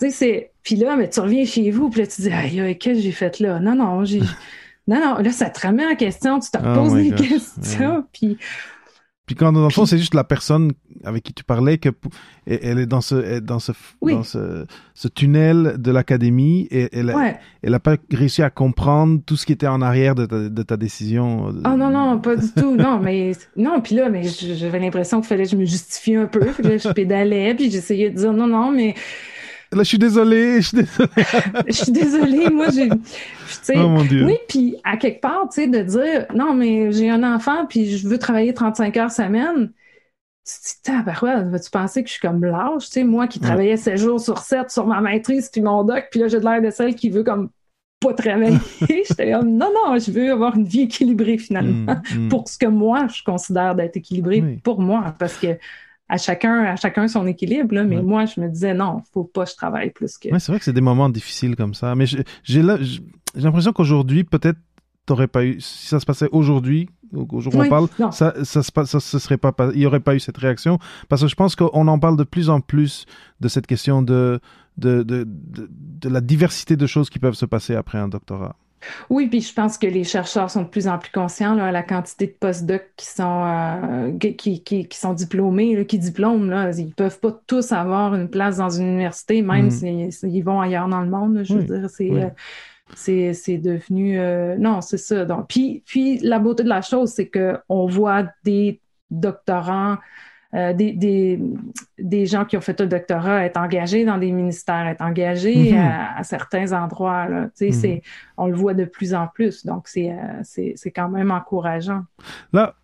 sais, c'est, puis là, mais tu reviens chez vous, puis là, tu dis, aïe, qu'est-ce que j'ai fait là? Non, non, j'ai, non, non, là, ça te remet en question, tu te Oh reposes my des gosh, questions, puis Puis quand dans le fond, c'est juste la personne avec qui tu parlais que elle est dans ce dans ce Oui. dans ce, ce tunnel de l'académie et elle ouais. elle a pas réussi à comprendre tout ce qui était en arrière de ta, de ta décision. Oh non, non, pas du tout. Non, mais non, puis là, mais j'avais l'impression qu'il fallait que je me justifie un peu. Puis là, je pédalais, puis j'essayais de dire non, non, mais Là, je suis désolé, je suis désolé. je suis désolée, moi, j'ai. Oh mon dieu. oui, puis à quelque part, tu sais, de dire non, mais j'ai un enfant, puis je veux travailler 35 heures semaine. Tu te vas-tu penser que je suis comme lâche? Tu sais, moi qui Ouais. travaillais 7 jours sur 7 sur ma maîtrise, puis mon doc, puis là, j'ai de l'air de celle qui veut comme pas travailler. J'étais comme, non, non, je veux avoir une vie équilibrée finalement Mm, mm. pour ce que moi je considère d'être équilibré Oui. pour moi parce que à chacun à chacun son équilibre là, mais Ouais. moi je me disais non faut pas que je travaille plus que Ouais, c'est vrai que c'est des moments difficiles comme ça. Mais j'ai l'impression qu'aujourd'hui, peut-être, t'aurais pas eu. Si ça se passait aujourd'hui, au jour où Oui, on parle, non. ça, ça, se ça, serait pas, il y aurait pas eu cette réaction. Parce que je pense qu'on en parle de plus en plus de cette question de, de, de, de, de la diversité de choses qui peuvent se passer après un doctorat. Oui, puis je pense que les chercheurs sont de plus en plus conscients là, à la quantité de postdocs qui sont euh, qui, qui, qui, sont diplômés, là, qui diplôment. Là, ils peuvent pas tous avoir une place dans une université, même mm. s'ils vont ailleurs dans le monde. je veux dire, c'est euh, c'est c'est devenu euh, non, c'est ça. Donc, puis puis la beauté de la chose, c'est que on voit des doctorants euh, des, des, des, gens qui ont fait un doctorat être engagés dans des ministères, être engagés mhm. à, certains endroits. Là. Mhm. On le voit de plus en plus, donc c'est euh, quand même encourageant. Là,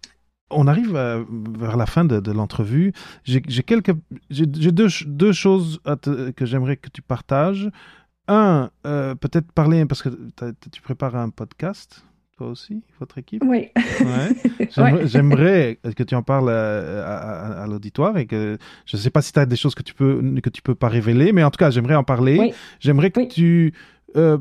on arrive euh, vers la fin de, de l'entrevue. J'ai quelques, j'ai deux, deux, choses que j'aimerais que tu partages. Un, peut-être parler, parce que tu prépares un podcast aussi, votre équipe? Oui. J'aimerais que tu en parles à, l'auditoire et que je ne sais pas si tu as des choses que tu peux que tu peux pas révéler, mais en tout cas, j'aimerais en parler. J'aimerais que tu euh,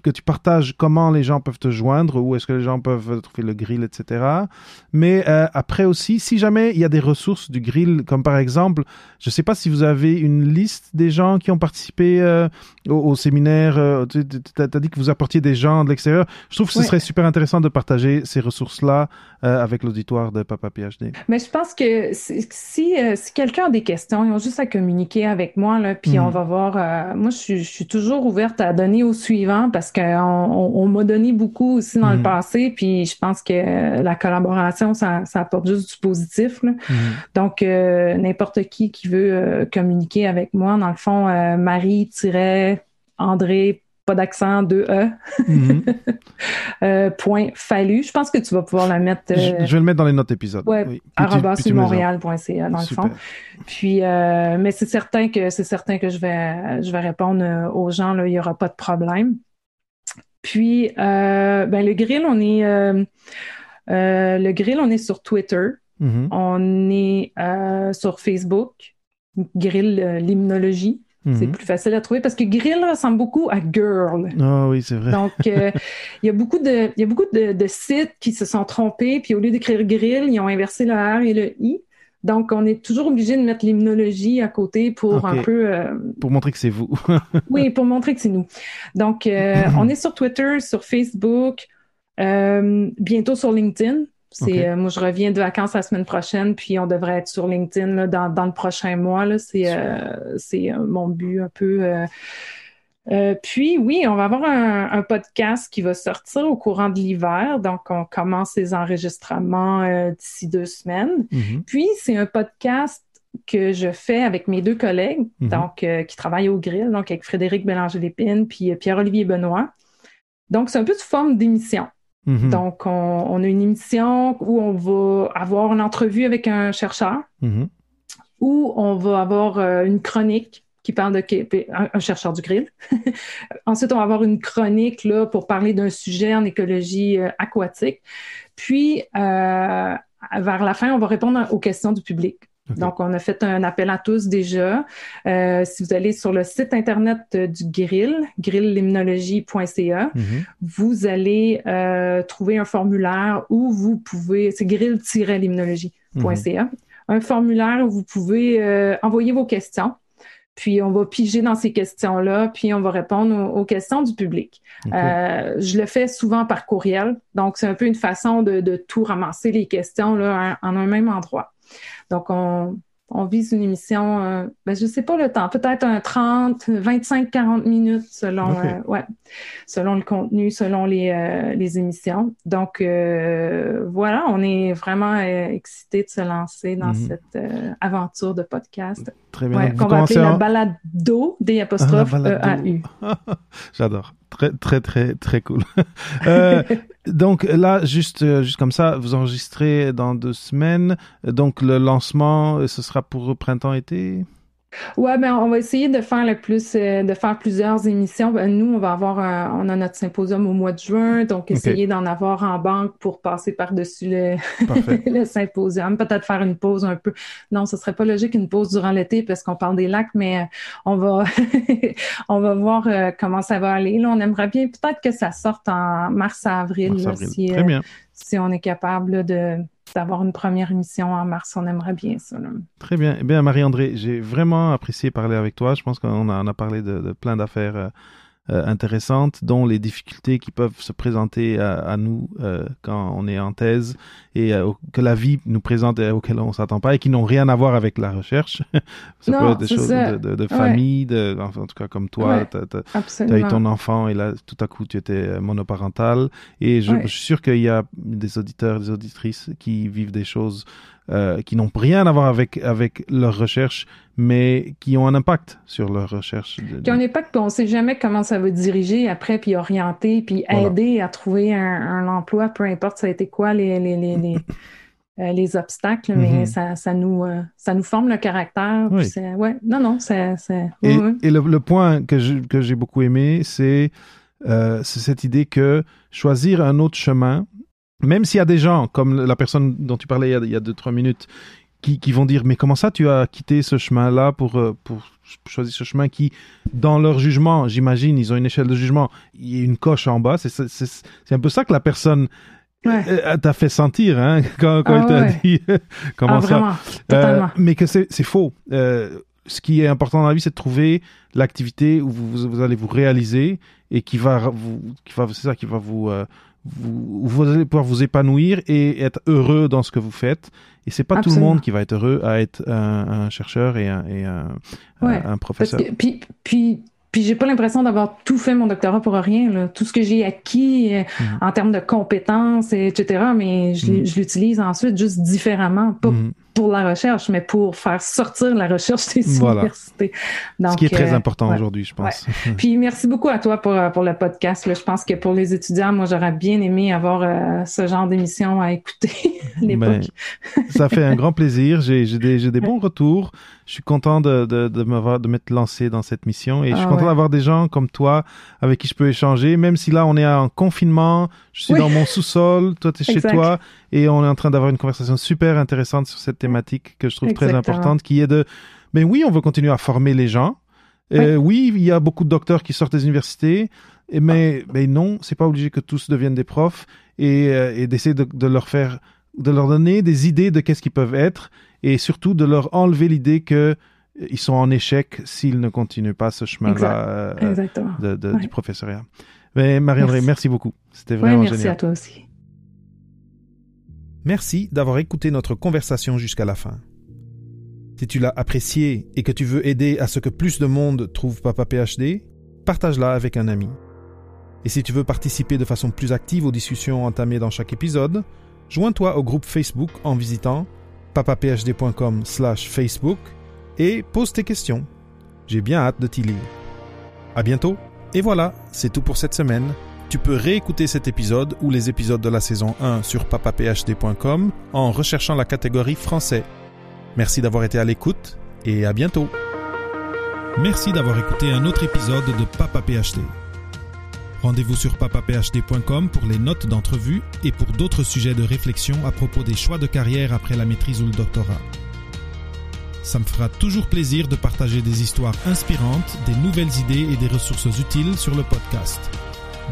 que tu partages comment les gens peuvent te joindre, où est-ce que les gens peuvent trouver le grill, etc. Mais euh, après aussi, si jamais il y a des ressources du grill, comme par exemple, je ne sais pas si vous avez une liste des gens qui ont participé euh, au, séminaire, euh, tu as, dit que vous apportiez des gens de l'extérieur. Je trouve que ce serait super intéressant de partager ces ressources-là avec l'auditoire de Papa PhD. Mais je pense que si, si quelqu'un a des questions, ils ont juste à communiquer avec moi, là, puis hmm. on va voir. moi, je, je suis toujours ouverte à donner au suivant parce que on, m'a donné beaucoup aussi dans le mm. passé, puis je pense que la collaboration, ça, apporte juste du positif. Mm. Donc, euh, n'importe qui qui veut euh, communiquer avec moi, dans le fond, euh, Marie-André pas d'accent, 2E. Mm-hmm. point fallu. Je pense que tu vas pouvoir la mettre. je, vais le mettre dans les notes épisodes. Ouais, oui. montréal.ca dans le fond. Puis, mais c'est certain que c'est certain que je vais je vais répondre aux gens. Là, il y aura pas de problème. Puis, euh, ben, le grill, on est euh, euh, le grill, on est sur Twitter, mm-hmm. on est sur Facebook, grill l'hymnologie. C'est mm-hmm. plus facile à trouver parce que grill ressemble beaucoup à girl. Ah oui, c'est vrai. Donc, il y a beaucoup de, y a beaucoup de, de, sites qui se sont trompés, puis au lieu d'écrire grill, ils ont inversé le R et le I. Donc, on est toujours obligé de mettre l'hymnologie à côté pour un peu... Euh, pour montrer que c'est vous. oui, pour montrer que c'est nous. Donc, euh, on est sur Twitter, sur Facebook, euh, bientôt sur LinkedIn. C'est moi je reviens de vacances la semaine prochaine puis on devrait être sur LinkedIn dans, dans le prochain mois là c'est c'est mon but un peu euh, puis oui, on va avoir un, podcast qui va sortir au courant de l'hiver. Donc, on commence les enregistrements euh, d'ici deux semaines. Mm-hmm. Puis, c'est un podcast que je fais avec mes deux collègues, mm-hmm. donc euh, qui travaillent au grill, donc avec Frédéric Bélanger-Lépine puis Pierre-Olivier Benoît. Donc, c'est un peu sous forme d'émission. Mm-hmm. Donc, on, a une émission où on va avoir une entrevue avec un chercheur, où on va avoir une chronique qui parle de un, chercheur du grill. Ensuite, on va avoir une chronique là pour parler d'un sujet en écologie euh, aquatique. Puis, euh, vers la fin, on va répondre aux questions du public. Donc, on a fait un appel à tous déjà. Euh, si vous allez sur le site internet du grill, grilllimnologie.ca, mm-hmm. vous allez trouver un formulaire où vous pouvez, c'est grill-limnologie.ca, mm-hmm. un formulaire où vous pouvez envoyer vos questions. Puis on va piger dans ces questions-là, puis on va répondre aux, questions du public. Euh, je le fais souvent par courriel, donc c'est un peu une façon de, de tout ramasser les questions là, en un même endroit. Donc on, on vise une émission, euh, ben, je sais pas le temps, peut-être un 30, 25, 40 minutes selon, euh, ouais, selon le contenu, selon les, euh, les émissions. Donc voilà, on est vraiment excités de se lancer dans mhm. cette aventure de podcast. Très bien. qu'on va appeler la balado des apostrophes E-A-U. J'adore. Très, très, très, très cool. euh, donc là, juste, euh, juste comme ça, vous enregistrez dans deux semaines. Donc le lancement, ce sera pour printemps-été? Ouais, ben on va essayer de faire le plus, euh, de faire plusieurs émissions. Ben, nous, on va avoir, on a notre symposium au mois de juin, donc essayer d'en avoir en banque pour passer par-dessus le, le symposium. Peut-être faire une pause un peu. Non, ce serait pas logique une pause durant l'été parce qu'on parle des lacs, mais euh, on va, on va voir euh, comment ça va aller. Là, on aimerait bien peut-être que ça sorte en mars-avril, si, si on est capable de d'avoir une première émission en mars. On aimerait bien ça. Très bien. Eh bien, Marie-André, j'ai vraiment apprécié parler avec toi. Je pense qu'on a, a parlé de, plein d'affaires euh, intéressantes, dont les difficultés qui peuvent se présenter à, à nous euh, quand on est en thèse et euh, que la vie nous présente et auxquelles on s'attend pas et qui n'ont rien à voir avec la recherche. ça Non, peut être des choses ça. de, de, de Ouais. famille, de, en tout cas comme toi, Ouais. tu as eu ton enfant et là, tout à coup, tu étais euh, monoparental. Et je, Ouais. je suis sûr qu'il y a des auditeurs, des auditrices qui vivent des choses euh, qui n'ont rien à voir avec, avec leur recherche, mais qui ont un impact sur leur recherche. de- Qui ont un impact, puis on ne sait jamais comment ça va diriger après, puis orienter, puis Voilà. aider à trouver un, un emploi, peu importe ça a été quoi les, les, les, les, euh, les obstacles, Mhm. mais ça, ça, nous, euh, ça nous forme le caractère. Oui. ouais, non, non, c'est. Et, le, le point que je- que j'ai beaucoup aimé, c'est cette idée que choisir un autre chemin, même s'il y a des gens, comme la personne dont tu parlais il y a, il y a deux, trois minutes, qui, qui vont dire mais comment ça tu as quitté ce chemin-là pour, euh, pour ch- choisir ce chemin qui, dans leur jugement, j'imagine, ils ont une échelle de jugement, il y a une coche en bas, c'est un peu ça que la personne Ouais. euh, t'a fait sentir hein, quand, quand Ah elle t'a ouais. dit comment Ah, ça. Euh, mais que c'est faux. Euh, ce qui est important dans la vie, c'est de trouver l'activité où vous, allez vous réaliser et qui va vous, qui va, c'est ça, qui va vous, euh, vous, allez pouvoir vous épanouir et être heureux dans ce que vous faites. Et c'est pas tout le monde qui va être heureux à être un, un chercheur et un, et un, Ouais, un- un Parce professeur. que, puis, puis, puis j'ai pas l'impression d'avoir tout fait mon doctorat pour rien. Là. Tout ce que j'ai acquis euh, Mhm. en termes de compétences, etc., mais je, Mhm. je l'utilise ensuite juste différemment, pas Mhm. Pour la recherche, mais pour faire sortir la recherche des Voilà. universités. Donc, ce qui est très euh, important ouais. aujourd'hui, je pense. Puis merci beaucoup à toi pour, euh, pour le podcast. Là. Je pense que pour les étudiants, moi, j'aurais bien aimé avoir euh, ce genre d'émission à écouter à l'époque. ça fait un grand plaisir. J'ai des, des bons retours. Je suis content de, de, de m'avoir- de m'être lancé dans cette mission et je suis Ah content ouais. d'avoir des gens comme toi avec qui je peux échanger, même si là on est en confinement, je suis Oui. dans mon sous-sol, toi tu es chez toi et on est en train d'avoir une conversation super intéressante sur cette thématique que je trouve très importante qui est de, mais oui, on veut continuer à former les gens. Euh, oui, il y a beaucoup de docteurs qui sortent des universités, et mais, mais non, c'est pas obligé que tous deviennent des profs et, euh, et d'essayer de, de leur faire, de leur donner des idées de qu'est-ce qu'ils peuvent être et surtout de leur enlever l'idée que euh, ils sont en échec s'ils ne continuent pas ce chemin-là Exact. euh, Exactement. de, de- Ouais. du professoriat. Mais Marie-André, merci. Merci. beaucoup. C'était Ouais, vraiment merci génial. à toi aussi. Merci d'avoir écouté notre conversation jusqu'à la fin. Si tu l'as apprécié et que tu veux aider à ce que plus de monde trouve Papa PhD, partage-la avec un ami. Et si tu veux participer de façon plus active aux discussions entamées dans chaque épisode, joins-toi au groupe Facebook en visitant papaphd.com slash Facebook et pose tes questions. J'ai bien hâte de t'y lire. À bientôt. Et voilà, c'est tout pour cette semaine. Tu peux réécouter cet épisode ou les épisodes de la saison 1 sur papaphd.com en recherchant la catégorie français. Merci d'avoir été à l'écoute et à bientôt. Merci d'avoir écouté un autre épisode de Papa PhD. Rendez-vous sur papaphd.com pour les notes d'entrevue et pour d'autres sujets de réflexion à propos des choix de carrière après la maîtrise ou le doctorat. Ça me fera toujours plaisir de partager des histoires inspirantes, des nouvelles idées et des ressources utiles sur le podcast.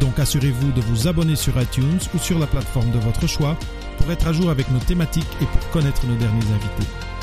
Donc assurez-vous de vous abonner sur iTunes ou sur la plateforme de votre choix pour être à jour avec nos thématiques et pour connaître nos derniers invités.